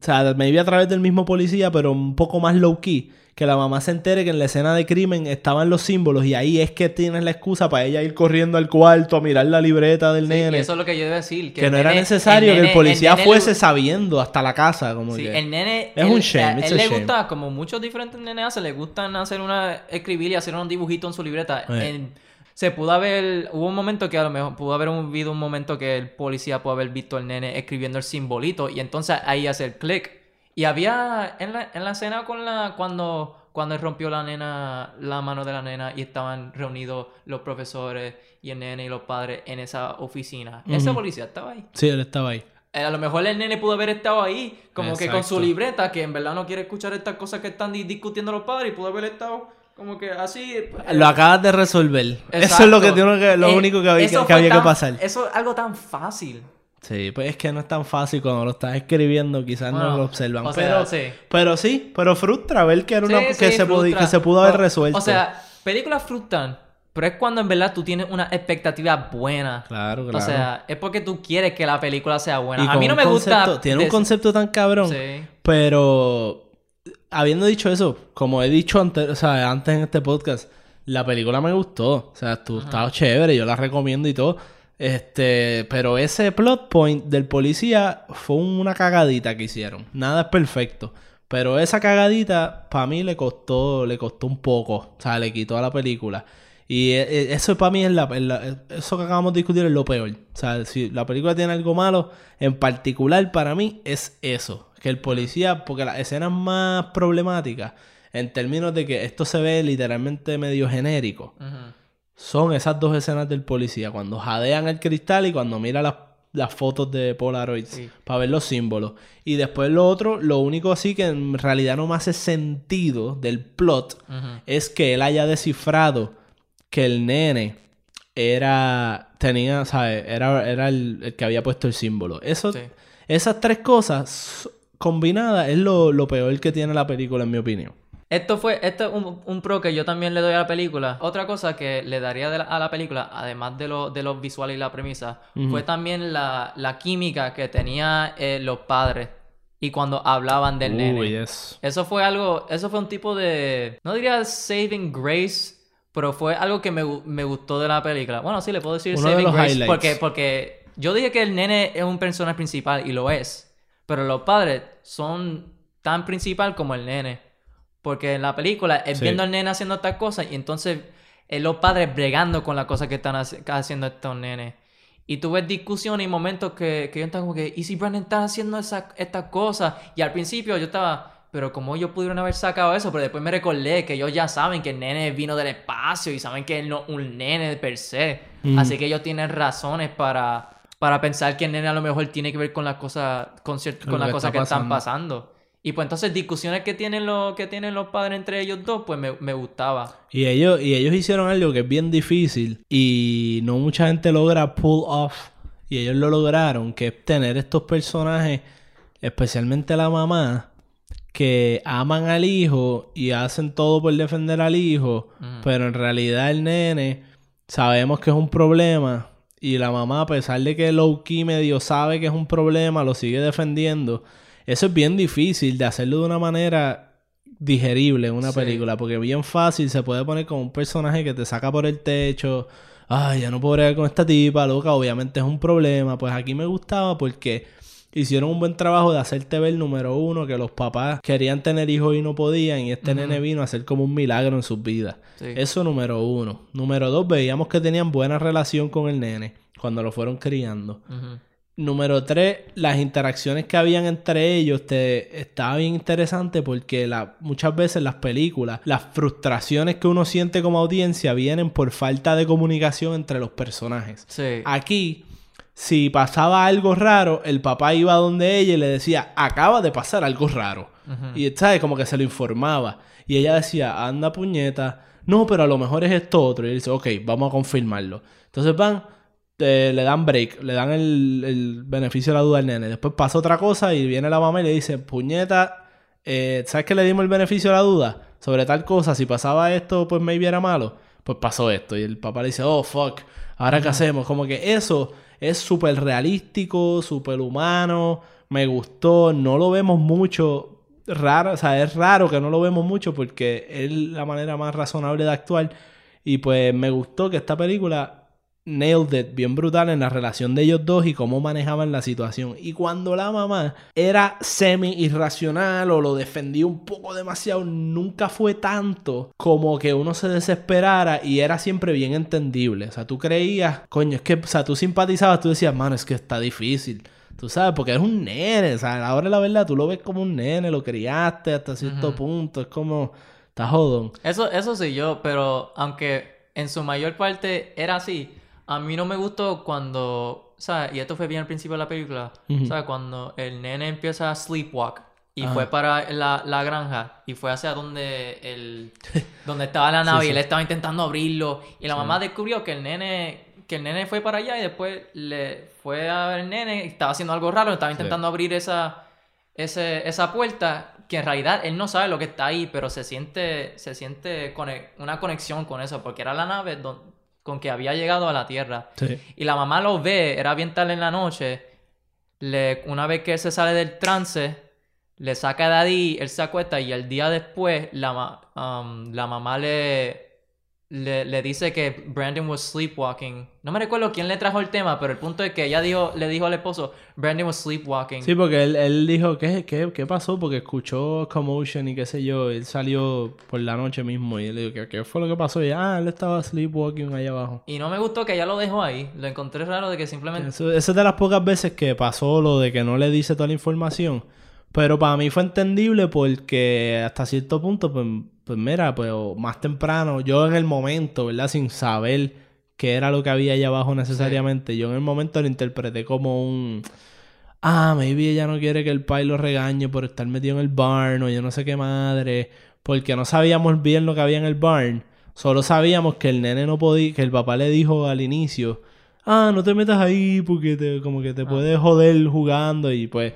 o sea, maybe a través del mismo policía, pero un poco más low key, que la mamá se entere que en la escena de crimen estaban los símbolos y ahí es que tienes la excusa para ella ir corriendo al cuarto a mirar la libreta del Sí, nene. eso es lo que yo iba a decir. que el no era nene- necesario el que el nene- policía nene fuese le- sabiendo hasta la casa. Como Sí, que- el nene. Es él- un shame, A él le shame. gusta, como muchos diferentes nenes hacen, le gustan hacer una. escribir y hacer un dibujito en su libreta. Eh. En- se pudo haber. Hubo un momento que a lo mejor pudo haber habido un momento que el policía pudo haber visto al nene escribiendo el simbolito y entonces ahí hace el clic. Y había en la, en la escena con la. cuando. Cuando él rompió la nena, la mano de la nena y estaban reunidos los profesores y el nene y los padres en esa oficina. Ese policía estaba ahí. Sí, él estaba ahí. Eh, A lo mejor el nene pudo haber estado ahí, como que con su libreta, que en verdad no quiere escuchar estas cosas que están di- discutiendo los padres, y pudo haber estado como que así. eh, Lo acabas de resolver. Eso es lo, que tiene que, lo Eh, único que había, que, que pasar. Eso es algo tan fácil. Sí, pues es que no es tan fácil cuando lo estás escribiendo, quizás no lo observan. o sea, pero, sí. pero sí, pero frustra ver que era una Sí, que, sí, se frustra. que se pudo haber resuelto. O sea, películas frustran, pero es cuando en verdad tú tienes una expectativa buena. claro, claro. O sea, es porque tú quieres que la película sea buena. Y A mí no me gusta. Tiene un concepto tan cabrón. Sí. Pero habiendo dicho eso, como he dicho antes, o sea, antes en este podcast, la película me gustó. O sea, tú estaba chévere, yo la recomiendo y todo. Este, pero ese plot point del policía fue una cagadita que hicieron. Nada es perfecto. Pero esa cagadita, para mí, le costó, le costó un poco. O sea, le quitó a la película. Y eh, eh, eso para mí es la, es la- eso que acabamos de discutir es lo peor. O sea, si la película tiene algo malo, en particular para mí es eso. Que el policía, porque las escenas más problemáticas, en términos de que esto se ve literalmente medio genérico, son esas dos escenas del policía. Cuando jadean el cristal y cuando mira las, las fotos de Polaroids Sí. para ver los símbolos. Y después lo otro, lo único así que en realidad no me hace sentido del plot es que él haya descifrado que el nene era tenía, ¿sabes? Era, era el, el que había puesto el símbolo. Eso, Sí. Esas tres cosas, combinadas es lo, lo peor que tiene la película, en mi opinión. Esto fue, esto es un, un pro que yo también le doy a la película. Otra cosa que le daría de la- a la película, además de, lo, de los visuales y la premisa, fue también la, la química que tenía eh, los padres y cuando hablaban del nene. Eso fue algo, eso fue un tipo de, no diría saving grace, pero fue algo que me, me gustó de la película. Bueno, sí, le puedo decir Uno de saving los grace highlights. porque, porque yo dije que el nene es un personaje principal y lo es, pero los padres son tan principal como el nene. Porque en la película es Sí. viendo al nene haciendo estas cosas y entonces es los padres bregando con las cosas que están haci- haciendo estos nenes. Y tú ves discusiones y momentos que, que yo estaba como que, ¿y si Brandon está haciendo estas cosas? Y al principio yo estaba, pero ¿cómo ellos pudieron haber sacado eso? Pero después me recordé que ellos ya saben que el nene vino del espacio y saben que él no un nene per se. Así que ellos tienen razones para, para pensar que el nene a lo mejor tiene que ver con las cosas, con, Con lo las que cosas está que están pasando. Y pues entonces discusiones que tienen, los que tienen los padres entre ellos dos, pues me, me gustaba. Y ellos, y ellos hicieron algo que es bien difícil y no mucha gente logra pull off. Y ellos lo lograron, que es tener estos personajes, especialmente la mamá, que aman al hijo y hacen todo por defender al hijo, pero en realidad el nene sabemos que es un problema y la mamá, a pesar de que low key medio sabe que es un problema, lo sigue defendiendo. Eso es bien difícil de hacerlo de una manera digerible en una Sí. película, porque bien fácil se puede poner con un personaje que te saca por el techo. Ay, ya no puedo bregar con esta tipa, loca, obviamente es un problema. Pues aquí me gustaba porque hicieron un buen trabajo de hacerte ver, número uno, que los papás querían tener hijos y no podían, y este nene vino a hacer como un milagro en sus vidas. Sí. Eso número uno. Número dos, veíamos que tenían buena relación con el nene cuando lo fueron criando. Número tres, las interacciones que habían entre ellos te estaba bien interesante porque la, muchas veces las películas, las frustraciones que uno siente como audiencia vienen por falta de comunicación entre los personajes. Sí. Aquí, si pasaba algo raro, el papá iba donde ella y le decía, acaba de pasar algo raro. Y, ¿sabes? Como que se lo informaba. Y ella decía, anda puñeta. No, pero a lo mejor es esto otro. Y él dice, ok, vamos a confirmarlo. Entonces van, te- le dan break, le dan el, el beneficio de la duda al nene. Después pasa otra cosa y viene la mamá y le dice, puñeta, eh, ¿sabes que le dimos el beneficio de la duda? Sobre tal cosa, si pasaba esto, pues maybe era malo. Pues pasó esto. Y el papá le dice, oh, fuck, ¿ahora qué hacemos? Como que eso es súper realístico, súper humano. Me gustó, no lo vemos mucho. Raro, o sea, es raro que no lo vemos mucho porque es la manera más razonable de actuar. Y pues me gustó que esta película nailed it bien brutal en la relación de ellos dos y cómo manejaban la situación. Y cuando la mamá era semi irracional o lo defendía un poco demasiado, nunca fue tanto como que uno se desesperara y era siempre bien entendible. O sea, tú creías, coño, es que, o sea, tú simpatizabas, tú decías, mano, es que está difícil. Tú sabes, porque es un nene, o sea, ahora la verdad tú lo ves como un nene, lo criaste hasta cierto punto, es como, está jodón. Eso, eso sí, yo, pero aunque en su mayor parte era así, a mí no me gustó cuando, ¿sabes? Y esto fue bien al principio de la película. ¿sabes? Cuando el nene empieza a sleepwalk y Ajá. fue para la, la granja y fue hacia donde el, donde estaba la nave y él estaba intentando abrirlo y la mamá descubrió que el nene que el nene fue para allá y después le fue a ver el nene y estaba haciendo algo raro, estaba intentando abrir esa ese- esa puerta que en realidad él no sabe lo que está ahí, pero se siente, se siente cone- una conexión con eso, porque era la nave don- con que había llegado a la Tierra. Sí. Y la mamá lo ve, era bien tarde en la noche. Le, una vez que él se sale del trance, le saca de ahí, él se acuesta y el día después la, um, la mamá le, le, le dice que Brandon was sleepwalking. No me recuerdo quién le trajo el tema, pero el punto es que ella dijo, le dijo al esposo, Brandon was sleepwalking. Sí, porque él, él dijo, ¿qué, qué, ¿qué pasó? Porque escuchó commotion y qué sé yo. Él salió por la noche mismo y él le dijo, ¿qué, qué fue lo que pasó? Y ah, él estaba sleepwalking allá abajo. Y no me gustó que ella lo dejó ahí. Lo encontré raro de que simplemente... Eso, eso es de las pocas veces que pasó lo de que no le dice toda la información. Pero para mí fue entendible porque hasta cierto punto, pues, pues mira, pues más temprano, yo en el momento, ¿verdad? Sin saber qué era lo que había allá abajo necesariamente, yo en el momento lo interpreté como un... Ah, maybe ella no quiere que el pai lo regañe por estar metido en el barn o yo no sé qué madre. Porque no sabíamos bien lo que había en el barn. Solo sabíamos que el nene no podía, que el papá le dijo al inicio, ah, no te metas ahí porque te, como que te puedes joder jugando y pues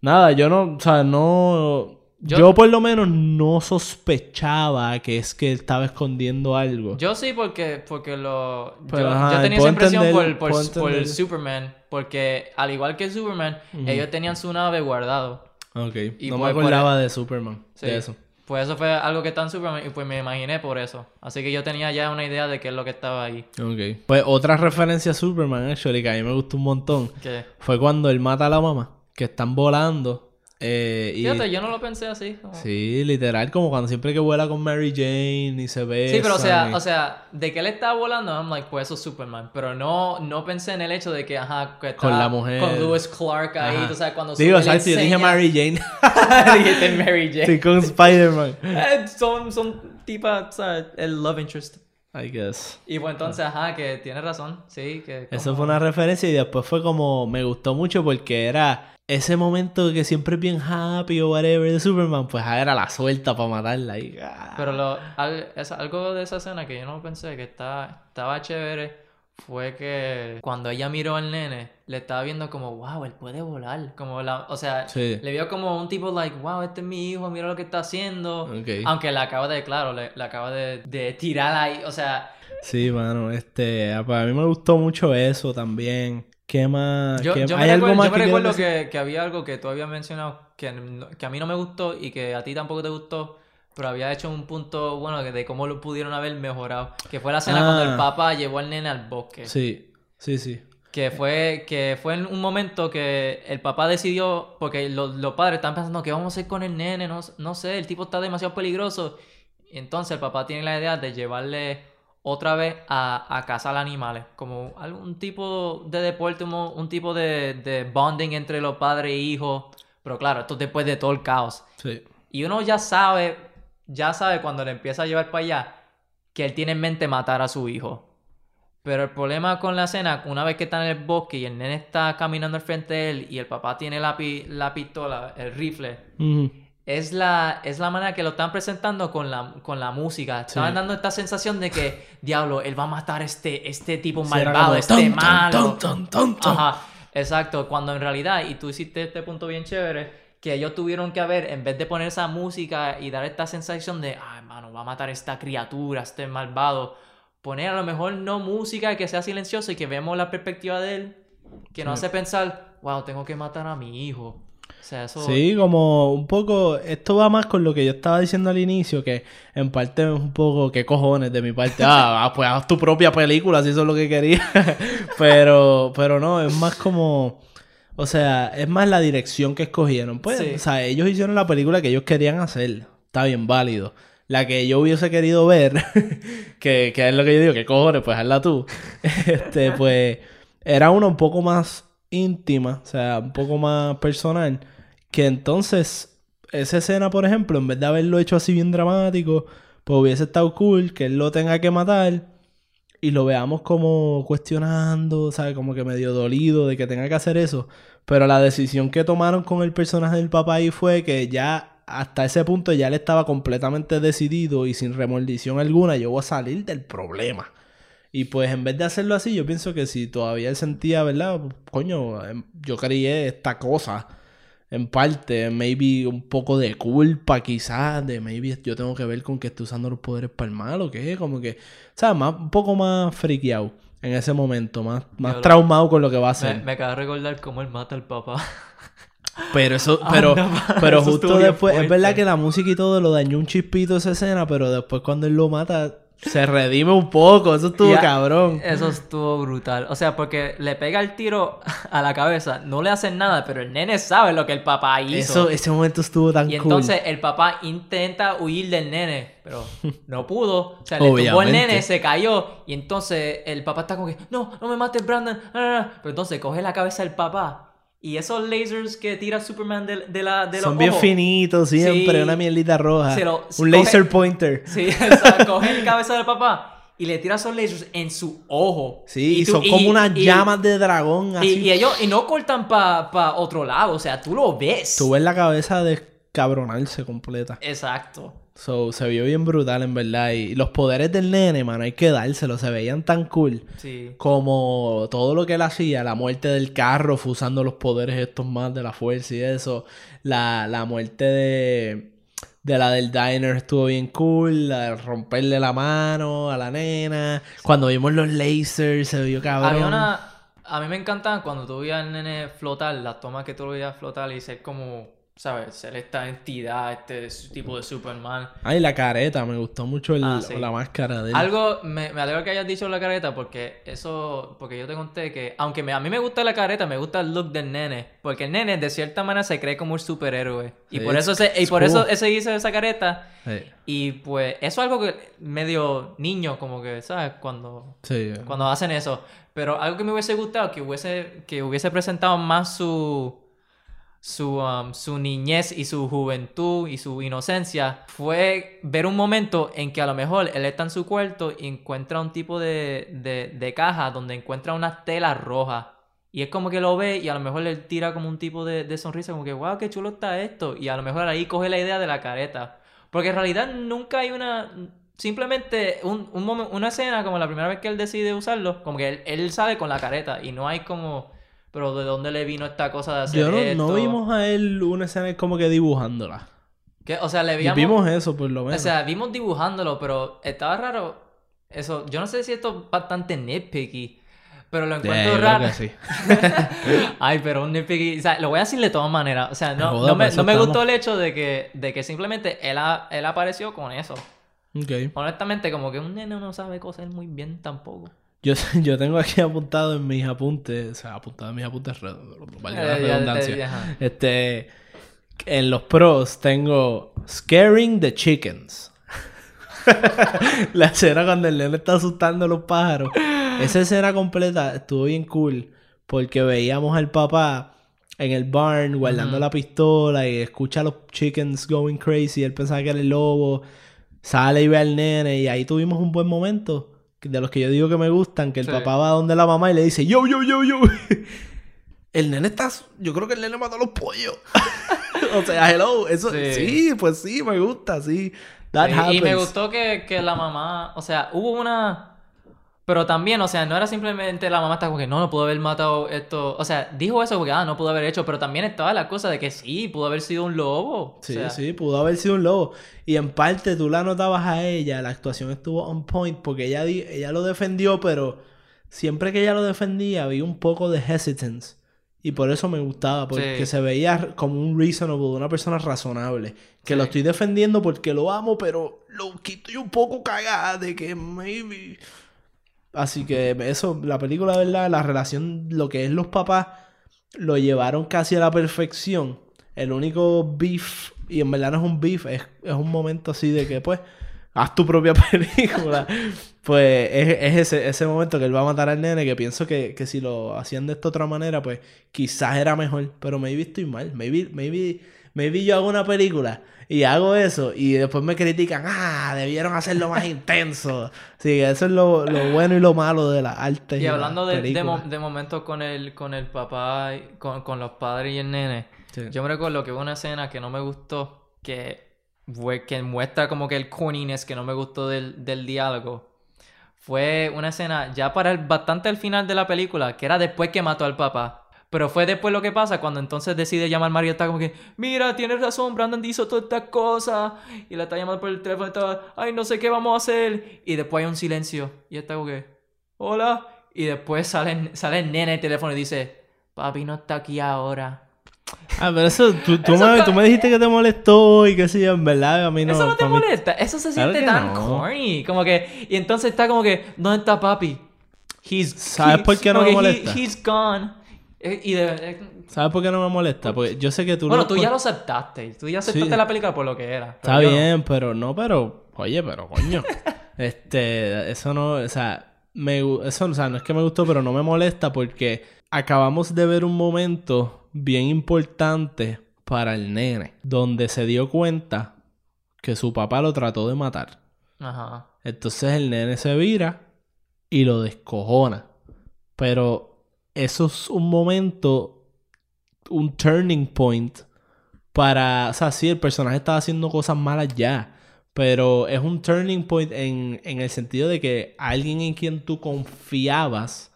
Nada, yo no, o sea, no... Yo, Yo- por lo menos no sospechaba que es que él estaba escondiendo algo. Yo sí, porque, porque lo. Pero, yo, ajá, yo tenía esa impresión entender- por, por. Superman. Porque al igual que Superman, ellos tenían su nave guardado. Ok, Y no me por- acordaba de Superman, Sí. de eso. Pues eso fue algo que está en Superman y pues me imaginé por eso. Así que yo tenía ya una idea de qué es lo que estaba ahí. Ok. Pues otra referencia a Superman, actually, que a mí me gustó un montón, Que, fue cuando él mata a la mamá, que están volando. Eh, y... fíjate, yo no lo pensé así. como- Sí, literal, como cuando siempre que vuela con Mary Jane y se ve. Sí, pero o sea, o sea, de que él estaba volando, I'm like, pues eso es Superman. Pero no, no pensé en el hecho de que, ajá, que Con la mujer. Con Lewis Clark ahí, Ajá. tú sabes, cuando Digo, le exacto, yo dije Mary Jane. Dijiste Mary Jane. sí, con Spider-Man. Eh, son, son tipas, ¿sabes? El love interest. I guess. Y pues entonces, ajá, que tiene razón, sí, que... Eso fue una referencia y después fue como. Me gustó mucho porque era ese momento que siempre es bien happy o whatever de Superman, pues ah, era la suelta para matarla. Y, ah. Pero lo, al- es algo de esa escena que yo no pensé que está, estaba chévere fue que cuando ella miró al nene, le estaba viendo como, wow, él puede volar. Como la, o sea, Sí. le vio como un tipo, like, wow, este es mi hijo, mira lo que está haciendo. Aunque le acaba de, claro, le, le acaba de, de tirar ahí, o sea, Sí, mano, este. ah, pues a mí me gustó mucho eso también. ¿Qué más? Yo, ¿Qué- yo me ¿Hay algo recuerdo, más yo me que quieras recuerdo que, que había algo que tú habías mencionado que, a mí no me gustó y que a ti tampoco te gustó, pero había hecho un punto bueno de cómo lo pudieron haber mejorado. Que fue la escena cuando Ah. el papá llevó al nene al bosque. Sí, sí, sí. Que fue, que fue en un momento que el papá decidió, porque los, los padres están pensando, ¿qué vamos a hacer con el nene? No, no sé, el tipo está demasiado peligroso. Entonces el papá tiene la idea de llevarle otra vez a, a cazar animales, como algún tipo de deporte, como un tipo de, de bonding entre los padres e hijos. Pero claro, esto es después de todo el caos. Sí. Y uno ya sabe, ya sabe cuando le empieza a llevar para allá, que él tiene en mente matar a su hijo. Pero el problema con la escena, una vez que está en el bosque y el nene está caminando al frente de él y el papá tiene la, pi- la pistola, el rifle. Es la, es la manera que lo están presentando con la, con la música. Estaban dando esta sensación de que, diablo, él va a matar a este, este tipo Sí, malvado, como, este "Ton, ton, malo. ton, ton, ton, ton". Ajá, exacto. Cuando en realidad, y tú hiciste este punto bien chévere, que ellos tuvieron que haber, en vez de poner esa música y dar esta sensación de, ay, hermano, va a matar a esta criatura, este malvado, poner a lo mejor no música que sea silenciosa y que vemos la perspectiva de él, que nos hace pensar, wow, tengo que matar a mi hijo. O sea, eso... Sí, como un poco, esto va más con lo que yo estaba diciendo al inicio, que en parte es un poco, qué cojones de mi parte, ah, ah, pues haz tu propia película si eso es lo que querías, pero, pero no, es más como, o sea, es más la dirección que escogieron, pues, Sí. o sea, ellos hicieron la película que ellos querían hacer, está bien válido. La que yo hubiese querido ver, que, que es lo que yo digo, que cojones, pues hazla tú. Este, pues, era una un poco más íntima, o sea, un poco más personal. Que entonces, esa escena, por ejemplo, en vez de haberlo hecho así bien dramático, pues hubiese estado cool que él lo tenga que matar y lo veamos como cuestionando, ¿sabes? Como que medio dolido de que tenga que hacer eso. Pero la decisión que tomaron con el personaje del papá ahí fue que ya hasta ese punto ya él estaba completamente decidido y sin remordición alguna, yo voy a salir del problema. Y pues en vez de hacerlo así, yo pienso que si todavía él sentía, ¿verdad? Coño, em, yo creí esta cosa. En parte, maybe un poco de culpa, quizás, de maybe yo tengo que ver con que esté usando los poderes para el mal o qué, como que, ¿sabes? Más, un poco más friqueado en ese momento, más, más Yo lo- traumado con lo que va a Me, hacer. me acaba de recordar cómo él mata al papá. Pero eso, pero, Anda, pero eso justo después, es verdad que la música y todo lo dañó un chispito esa escena, pero después cuando él lo mata, se redime un poco, eso estuvo cabrón. Eso estuvo brutal. O sea, porque le pega el tiro a la cabeza, no le hacen nada, pero el nene sabe lo que el papá hizo. Eso, ese momento estuvo tan y cool. entonces el papá intenta huir del nene, pero no pudo. O sea, le tumbó el nene, se cayó. Y entonces el papá está como que, no, no me mates, Brandon. no, no, no". Pero entonces coge la cabeza del papá. Y esos lasers que tira Superman de, de la de Son los bien ojos, finitos siempre, Sí. una mierdita roja. Se lo- un coge- laser pointer. Sí, o sea, coge la cabeza del papá y le tira esos lasers en su ojo. Sí, y, tú- son y- como unas y- llamas de dragón Y, así. y ellos y no cortan para otro lado, o sea, tú lo ves. Tú ves la cabeza descabronarse completa. Exacto. So, se vio bien brutal, en verdad. Y los poderes del nene, mano, hay que dárselos. Se veían tan cool. Sí. Como todo lo que él hacía. La muerte del carro, fue usando los poderes estos más de la fuerza y eso. La, la muerte de... De la del diner estuvo bien cool. La de romperle la mano a la nena. Cuando vimos los lasers, se vio cabrón. Había una... A mí me encantaban cuando tú veías al nene flotar, las tomas que tú lo veías flotar y ser como, ¿sabes? Ser esta entidad, este tipo de Superman. Ay, la careta. Me gustó mucho el- Ah, sí. la máscara de él. Algo, me, me alegro que hayas dicho la careta porque eso, porque yo te conté que, aunque me- a mí me gusta la careta, me gusta el look del nene, porque el nene de cierta manera se cree como un superhéroe y Sí, por eso se, y por cool. eso ese hizo esa careta Sí. y pues eso es algo que medio niño como que, ¿sabes? Cuando cuando hacen eso. Pero algo que me hubiese gustado, que hubiese, que hubiese presentado más su, su, um, su niñez y su juventud y su inocencia, fue ver un momento en que a lo mejor él está en su cuarto y encuentra un tipo de, de, caja donde encuentra unas telas rojas. Y es como que lo ve y a lo mejor le tira como un tipo de, de sonrisa, como que, wow, qué chulo está esto. Y a lo mejor ahí coge la idea de la careta. Porque en realidad nunca hay una. Simplemente un, un una escena como la primera vez que él decide usarlo, como que él, él sale con la careta y no hay como. Pero ¿de dónde le vino esta cosa de hacer Yo no, esto? no vimos a él una escena como que dibujándola. ¿Qué? O sea, le Y veíamos. vimos eso, por lo menos. O sea, vimos dibujándolo, pero estaba raro. Eso, yo no sé si esto es bastante nitpicky, pero lo encuentro creo raro. que sí. Ay, pero un nitpicky, o sea, lo voy a decir de todas maneras. O sea, no, Joder, no me, no me gustó el hecho de que, de que simplemente él, ha- él apareció con eso. Ok. Honestamente, como que un nene no sabe coser muy bien tampoco. Yo, yo tengo aquí apuntado en mis apuntes, o sea, apuntado en mis apuntes, valga la Eh, redundancia. Este, en los pros tengo Scaring the Chickens. la escena cuando el nene está asustando a los pájaros. Esa escena completa estuvo bien cool porque veíamos al papá en el barn guardando la pistola y escucha a los chickens going crazy. Él pensaba que era el lobo. Sale y ve al nene y ahí tuvimos un buen momento de los que yo digo que me gustan, que el Sí. papá va donde la mamá y le dice, yo, yo, yo, yo. El nene está... Yo creo que el nene mató a los pollos. o sea, hello. Eso, sí. Sí. pues sí, me gusta, sí. That Sí, y me gustó que, que la mamá, o sea, hubo una... Pero también, o sea, no era simplemente la mamá está como que no, no pudo haber matado esto. O sea, dijo eso porque, ah, no pudo haber hecho, pero también estaba la cosa de que sí, pudo haber sido un lobo. O Sí, sea, sí, pudo haber sido un lobo. Y en parte tú la notabas a ella, la actuación estuvo on point porque ella, ella lo defendió, pero siempre que ella lo defendía había un poco de hesitance. Y por eso me gustaba, porque Sí. se veía como un reasonable, una persona razonable. Que Sí. lo estoy defendiendo porque lo amo, pero lo estoy un poco cagada de que maybe... Así que eso, la película, ¿verdad? La relación, lo que es los papás, lo llevaron casi a la perfección. El único beef, y en verdad no es un beef, es, es un momento así de que, pues, haz tu propia película. pues es, es ese, ese momento que él va a matar al nene, que pienso que, que si lo hacían de esta otra manera, pues quizás era mejor. Pero maybe estoy mal. Maybe, maybe, maybe yo hago una película y hago eso y después me critican, ah, debieron hacerlo más intenso. Sí, eso es lo, lo bueno y lo malo de la arte. Y hablando de, de, mo- de momentos con el, con el papá, y- con, con los padres y el nene, Sí. yo me recuerdo que hubo una escena que no me gustó, que, fue, que muestra como que el corniness que no me gustó del, del diálogo. Fue una escena ya para el, bastante al final de la película, que era después que mató al papá. Pero fue después lo que pasa cuando entonces decide llamar a Mario. Está como que, mira, tienes razón, Brandon hizo todas estas cosas. Y la está llamando por el teléfono. Está, ay, no sé qué vamos a hacer. Y después hay un silencio. Y está como que, hola. Y después sale, sale el nene en el teléfono y dice, papi no está aquí ahora. Ah, pero eso, tú, tú, Eso me, tú me dijiste que te molestó y que sí, en verdad, a mí no. Eso no te mí- molesta. Eso se siente tan no. corny. Como que, y entonces está como que, ¿dónde está papi? He's, ¿Sabes he- por qué no me he- molesta? he's gone. Eh, Y de, ¿Sabes por qué no me molesta? Porque yo sé que tú bueno, tú ya lo aceptaste. Tú ya aceptaste Sí. la película por lo que era. pero Está no. bien, pero no, pero. Oye, pero coño. este, eso no, o sea, me, eso, o sea, no es que me gustó, pero no me molesta porque acabamos de ver un momento bien importante para el nene, donde se dio cuenta que su papá lo trató de matar. Ajá. Entonces el nene se vira y lo descojona. Pero eso es un momento, un turning point para... O sea, sí, el personaje estaba haciendo cosas malas ya. Pero es un turning point en, en el sentido de que alguien en quien tú confiabas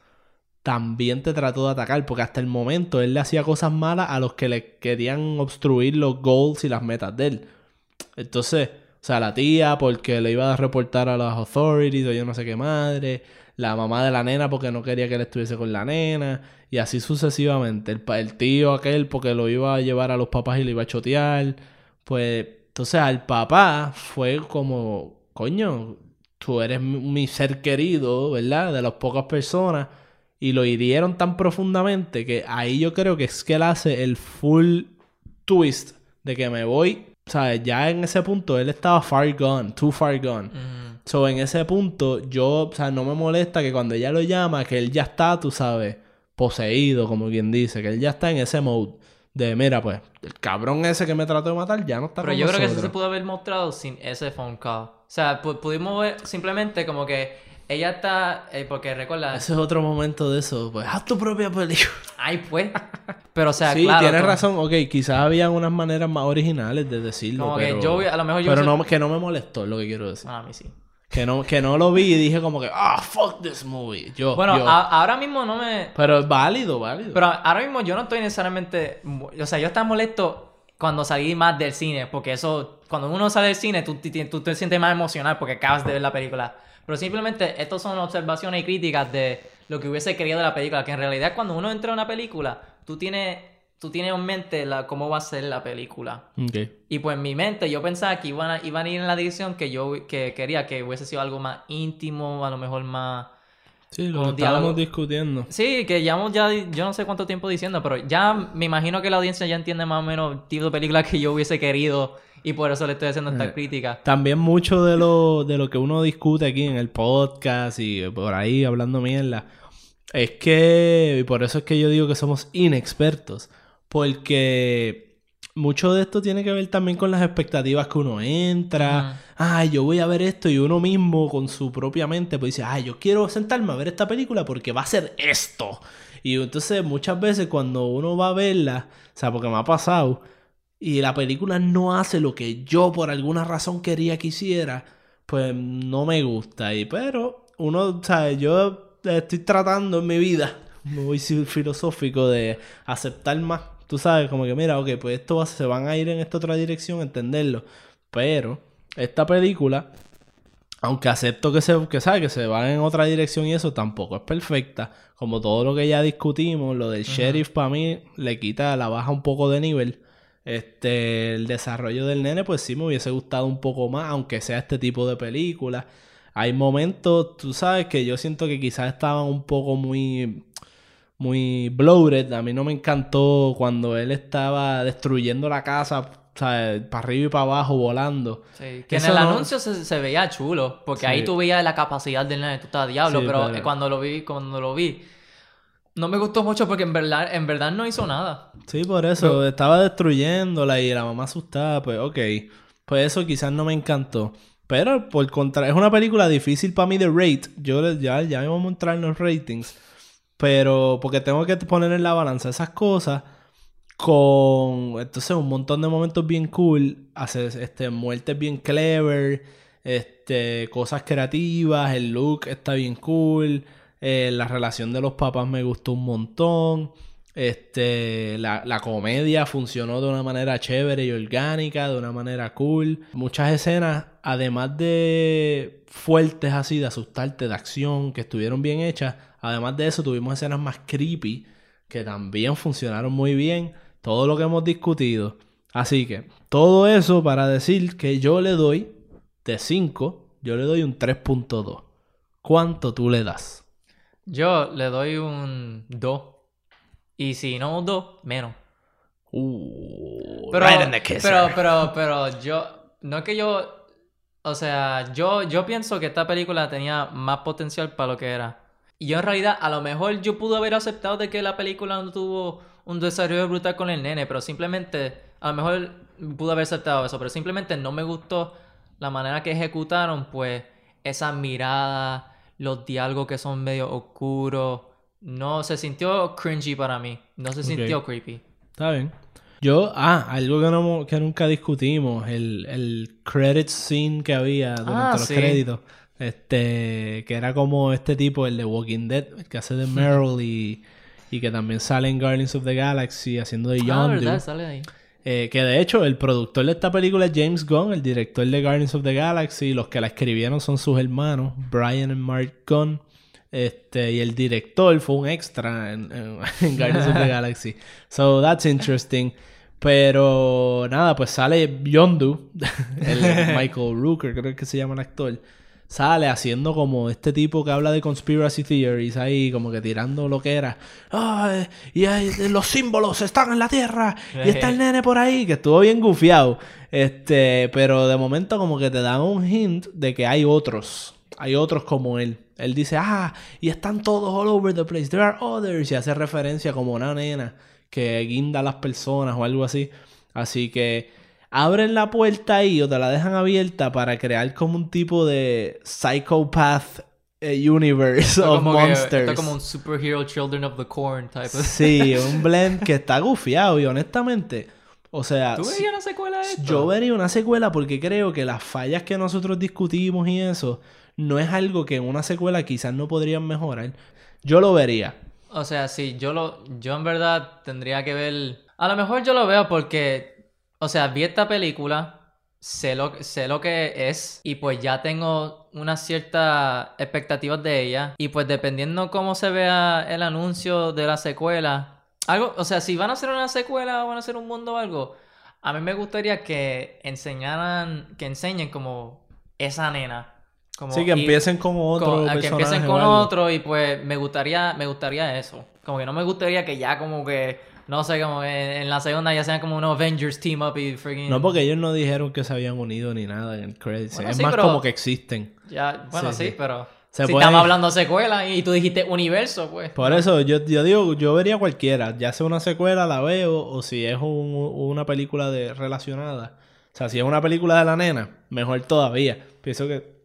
también te trató de atacar, porque hasta el momento él le hacía cosas malas a los que le querían obstruir los goals y las metas de él. Entonces, o sea, la tía porque le iba a reportar a las authorities o yo no sé qué madre, la mamá de la nena porque no quería que él estuviese con la nena, y así sucesivamente. El, tío aquel porque lo iba a llevar a los papás y lo iba a chotear. Pues, entonces al papá fue como, coño, tú eres mi, ser querido, ¿verdad? De las pocas personas. Y lo hirieron tan profundamente que ahí yo creo que es que él hace el full twist de que me voy. O sea, ya en ese punto él estaba far gone, too far gone. So, en ese punto, yo, o sea, no me molesta que cuando ella lo llama, que él ya está, tú sabes, poseído, como quien dice, que él ya está en ese mode de, mira, pues, el cabrón ese que me trató de matar ya no está Pero con yo creo que eso se nosotros". pudo haber mostrado sin ese phone call. O sea, pu- pudimos ver simplemente como que ella está. eh, porque recuerda. Ese es otro momento de eso, pues, haz tu propia película. Ay, pues. Pero, o sea, sí, claro. tienes como- razón, ok, quizás había unas maneras más originales de decirlo, Como que pero... yo, a lo mejor yo. pero hubiese- no, que no me molestó, es lo que quiero decir. Ah, a mí sí. Que, no, que no lo vi y dije como que, ah, fuck this movie. Yo, Bueno, yo. a- ahora mismo no me. Pero es válido, válido. Pero ahora mismo yo no estoy necesariamente. O sea, yo estaba molesto cuando salí más del cine. Porque eso. Cuando uno sale del cine, tú, tú te sientes más emocional porque acabas de ver la película. Pero simplemente, estas son observaciones y críticas de lo que hubiese querido de la película. Que en realidad, cuando uno entra a una película, tú tienes. Tú tienes en mente la, cómo va a ser la película. Y pues en mi mente yo pensaba que iban a, iban a ir en la dirección que yo que quería, que hubiese sido algo más íntimo, a lo mejor más... Sí, lo que estábamos discutiendo. Sí, que llevamos ya, yo no sé cuánto tiempo diciendo, pero ya me imagino que la audiencia ya entiende más o menos el tipo de película que yo hubiese querido y por eso le estoy haciendo esta Eh. crítica. También mucho de lo, de lo que uno discute aquí en el podcast y por ahí hablando mierda. Es que, y por eso es que yo digo que somos inexpertos. Porque mucho de esto tiene que ver también con las expectativas que uno entra. Ay, yo voy a ver esto y uno mismo con su propia mente pues dice, ay, yo quiero sentarme a ver esta película porque va a ser esto. Y entonces muchas veces cuando uno va a verla, o sea, porque me ha pasado, y la película no hace lo que yo por alguna razón quería que hiciera, pues no me gusta. Y pero uno, ¿sabes? Yo estoy tratando en mi vida, muy si- filosófico, de aceptar más. Tú sabes, como que mira, ok, pues esto va- se van a ir en esta otra dirección, entenderlo. Pero esta película, aunque acepto que se, que, ¿sabe? que se va en otra dirección y eso, tampoco es perfecta. Como todo lo que ya discutimos, lo del sheriff para mí le quita, la baja un poco de nivel. Este, el desarrollo del nene, pues sí me hubiese gustado un poco más, aunque sea este tipo de película. Hay momentos, tú sabes, que yo siento que quizás estaban un poco muy, muy bloated. A mí no me encantó cuando él estaba destruyendo la casa, ¿sabes? Para arriba y para abajo, volando. Sí, que en el no- anuncio se, se veía chulo, porque Sí. ahí tú veías la capacidad del nene, tú estabas diablo, Sí, pero, pero- eh, cuando lo vi, cuando lo vi, no me gustó mucho porque en verdad, en verdad no hizo nada. Sí, por eso. Estaba destruyéndola y la mamá asustada. Pues, ok. Pues eso quizás no me encantó. Pero, por contra... Es una película difícil para mí de rate. Yo ya, ya vamos a entrar en los ratings. Pero... Porque tengo que poner en la balanza esas cosas con... Entonces, un montón de momentos bien cool. Hace, este, muertes bien clever. Este... Cosas creativas. El look está bien cool. eh, la relación de los papás me gustó un montón. Este, la, la comedia funcionó de una manera chévere y orgánica, de una manera cool. Muchas escenas, además de fuertes así, de asustarte, de acción, que estuvieron bien hechas. Además de eso, tuvimos escenas más creepy, que también funcionaron muy bien. Todo lo que hemos discutido. Así que, todo eso para decir que yo le doy de 5, yo le doy un 3.2. ¿Cuánto tú le das? Yo le doy un 2. Y si no un 2, menos. Uh, Pero, right in the pero, pero, pero yo, no es que yo, o sea, yo, yo pienso que esta película tenía más potencial para lo que era. Y yo en realidad, a lo mejor yo pude haber aceptado de que la película no tuvo un desarrollo brutal con el nene, pero simplemente, a lo mejor pude haber aceptado eso, pero simplemente no me gustó la manera que ejecutaron, pues, esa mirada, los diálogos que son medio oscuros. No, se sintió cringy para mí. No se sintió creepy. Está bien. Yo, ah, algo que, no, que nunca discutimos, el, el credit scene que había durante Ah, los sí. créditos. Este, que era como este tipo, el de Walking Dead, el que hace de Meryl y, y que también sale en Guardians of the Galaxy haciendo de Ah, Yondu. ¿verdad? Sale ahí. Eh, que de hecho, el productor de esta película es James Gunn, el director de Guardians of the Galaxy. Los que la escribieron son sus hermanos, Brian y Mark Gunn. Este, y el director fue un extra en, en- en Guardians of the Galaxy. So that's interesting. Pero nada, pues sale Yondu, el Michael Rooker, creo que se llama el actor. Sale haciendo como este tipo que habla de conspiracy theories ahí, como que tirando lo que era. "Ay, y hay- los símbolos están en la tierra. Y está el nene por ahí, que estuvo bien gufiado. Este, pero de momento como que te dan un hint de que hay otros. Hay otros como él. Él dice, ah, y están todos all over the place. There are others. Y hace referencia como una nena que guinda a las personas o algo así. Así que abren la puerta ahí o te la dejan abierta para crear como un tipo de psychopath eh, universe Esto of que- monsters. esto como un superhero Children of the Corn type of... Sí, un blend que está gufiado y honestamente, o sea, ¿Tú verías una secuela de esto? yo vería una secuela porque creo que las fallas que nosotros discutimos y eso no es algo que en una secuela quizás no podrían mejorar. Yo lo vería. O sea, sí, yo lo, yo en verdad tendría que ver. A lo mejor yo lo veo porque, o sea, vi esta película, sé lo, sé lo que es y pues ya tengo unas ciertas expectativas de ella y pues dependiendo cómo se vea el anuncio de la secuela, algo, o sea, si van a hacer una secuela o van a hacer un mundo o algo, a mí me gustaría que enseñaran, que enseñen como esa nena. Como, Sí, que y- empiecen con otro que empiecen con otro y pues me gustaría me gustaría eso como que no me gustaría que ya como que no sé como en la segunda ya sean como unos Avengers team up y freaking No, porque ellos no dijeron que se habían unido ni nada en el. Bueno, es sí, más pero- como que existen. ya bueno Sí, sí, sí. pero Se si puede- estamos hablando de secuela y tú dijiste universo pues Por eso yo, yo digo, yo vería cualquiera. Ya sea una secuela, la veo. O si es un- una película de relacionada. O sea, si es una película de la nena, mejor todavía. Pienso que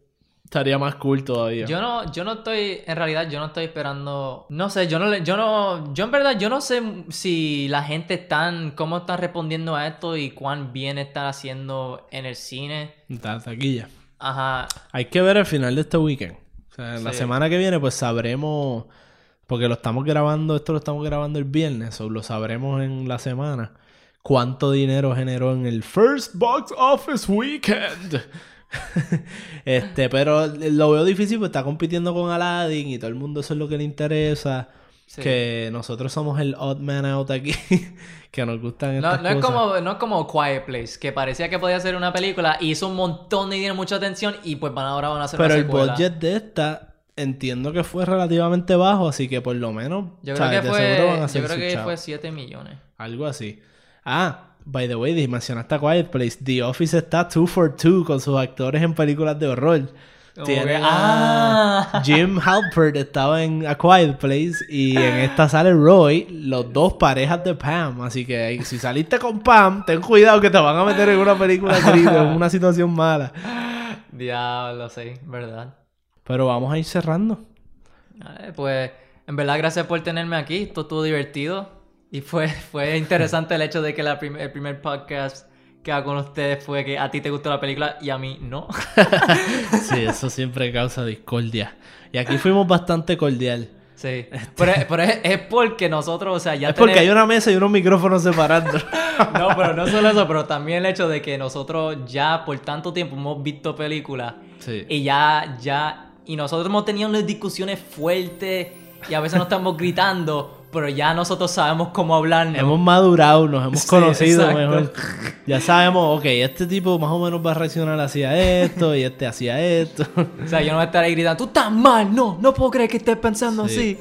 estaría más cool todavía. yo no yo no estoy en realidad yo no estoy esperando no sé yo no yo no yo en verdad yo no sé si la gente están cómo están respondiendo a esto y cuán bien están haciendo en el cine Está taquilla. ajá Hay que ver el final de este weekend. O sea, la Sí. semana que viene, pues sabremos. Porque lo estamos grabando, esto lo estamos grabando el viernes, o lo sabremos en la semana. Cuánto dinero generó en el First Box Office Weekend. este, pero lo veo difícil porque está compitiendo con Aladdin y todo el mundo eso es lo que le interesa. Sí. Que nosotros somos el odd man out aquí. que nos gustan No, estas no es como, no es como Quiet Place, que parecía que podía ser una película, hizo un montón de dinero, mucha atención y pues van ahora van a hacer Pero una el budget de esta entiendo que fue relativamente bajo, así que por lo menos Yo creo ¿sabes? que de seguro van a fue, yo creo que fue 7 millones. algo así. Ah, by the way, mencionaste a Quiet Place. The Office está 2 for 2 con sus actores en películas de horror. Tiene ¡Ah! Jim Halpert estaba en A Quiet Place y en esta sale Roy, los dos parejas de Pam. Así que si saliste con Pam, ten cuidado que te van a meter en una película triste, en una situación mala. Diablo, sí, verdad. Pero vamos a ir cerrando. Vale, pues, en verdad, gracias por tenerme aquí. Esto estuvo divertido. Y fue, fue interesante el hecho de que la prim- el primer podcast que hago con ustedes fue que a ti te gustó la película y a mí no. Sí, eso siempre causa discordia. Y aquí fuimos bastante cordial. sí. Pero, es- pero es, es porque nosotros, o sea, ya Es porque hay una mesa y unos micrófonos separando. No, pero no solo eso, pero también el hecho de que nosotros ya por tanto tiempo hemos visto películas Sí. y ya, ya, y nosotros hemos tenido unas discusiones fuertes y a veces nos estamos gritando, pero ya nosotros sabemos cómo hablarnos. Hemos madurado, nos hemos Sí, conocido exacto. mejor. Ya sabemos, ok, este tipo más o menos va a reaccionar hacia esto y este hacia esto. O sea, yo no voy a estar ahí gritando, tú estás mal, no, no puedo creer que estés pensando Sí. así.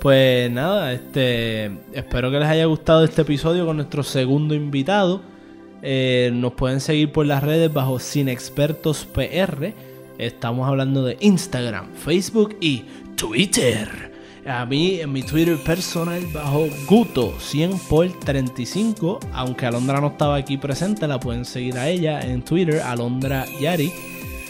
Pues nada, este espero que les haya gustado este episodio con nuestro segundo invitado. Eh, nos pueden seguir por las redes bajo Sin Expertos PR. Estamos hablando de Instagram, Facebook y Twitter. A mí en mi Twitter personal bajo Guto 100 por 35. Aunque Alondra no estaba aquí presente, la pueden seguir a ella en Twitter, Alondra Yari.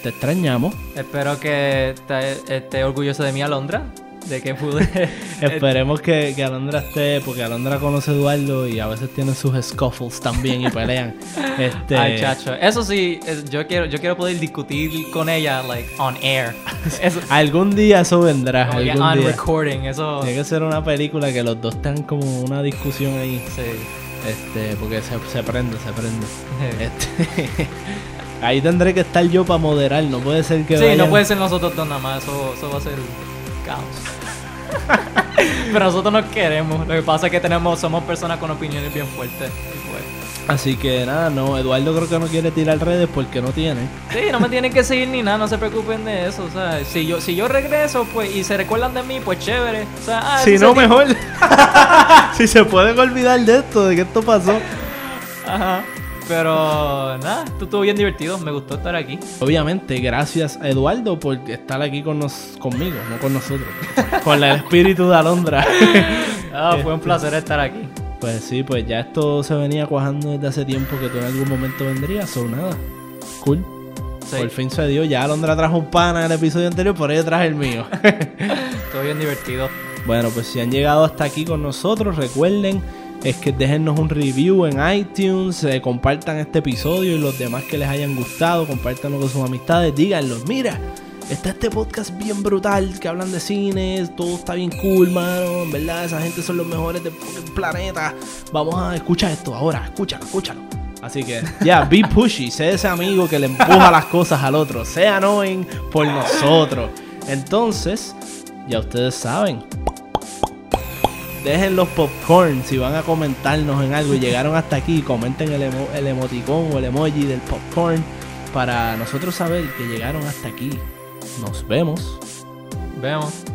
Te extrañamos. Espero que estés esté orgulloso de mí, Alondra. De que pude. Esperemos que, que Alondra esté, porque Alondra conoce a Eduardo y a veces tiene sus scuffles también y pelean. Este, Ay, chacho. Eso sí, es- yo quiero, yo quiero poder discutir con ella, like, on air. Eso, Algún día eso vendrá. como algún on día. recording, eso. Tiene que ser una película que los dos tengan como una discusión ahí. Sí. Este, porque se, se prende, se prende. Este, ahí tendré que estar yo para moderar. No puede ser que Sí, no puede ser nosotros dos nada más, eso, eso va a ser caos. Pero nosotros no queremos. Lo que pasa es que tenemos, somos personas con opiniones bien fuertes. Así que nada, no, Eduardo creo que no quiere tirar redes porque no tiene. Sí, no me tienen que seguir ni nada, no se preocupen de eso. O sea, si yo, si yo regreso pues y se recuerdan de mí, pues chévere. O sea, ah, si no, mejor. si se pueden olvidar de esto, de que esto pasó. Ajá. Pero nada, esto estuvo bien divertido, me gustó estar aquí. Obviamente, gracias a Eduardo por estar aquí con nos, conmigo, no con nosotros. con el espíritu de Alondra. Ah, fue un placer estar aquí. pues sí, pues ya esto se venía cuajando desde hace tiempo que tú en algún momento vendrías o nada. Cool. Sí, Por fin se dio. Ya Alondra trajo un pana en el episodio anterior, por ahí traje el mío. estuvo bien divertido. Bueno, pues si han llegado hasta aquí con nosotros, recuerden es que déjennos un review en iTunes, eh, compartan este episodio y los demás que les hayan gustado, compártanlo con sus amistades, díganlo, mira, está este podcast bien brutal que hablan de cines, todo está bien cool, mano, en verdad, esa gente son los mejores del planeta. Vamos a escuchar esto ahora, escúchalo, escúchalo. Así que, ya, be pushy, sé ese amigo que le empuja las cosas al otro, sea annoying por nosotros. Entonces, ya ustedes saben, dejen los popcorn si van a comentarnos en algo y llegaron hasta aquí. Comenten el, el emoticón o el emoji del popcorn para nosotros saber que llegaron hasta aquí. Nos vemos. Vemos.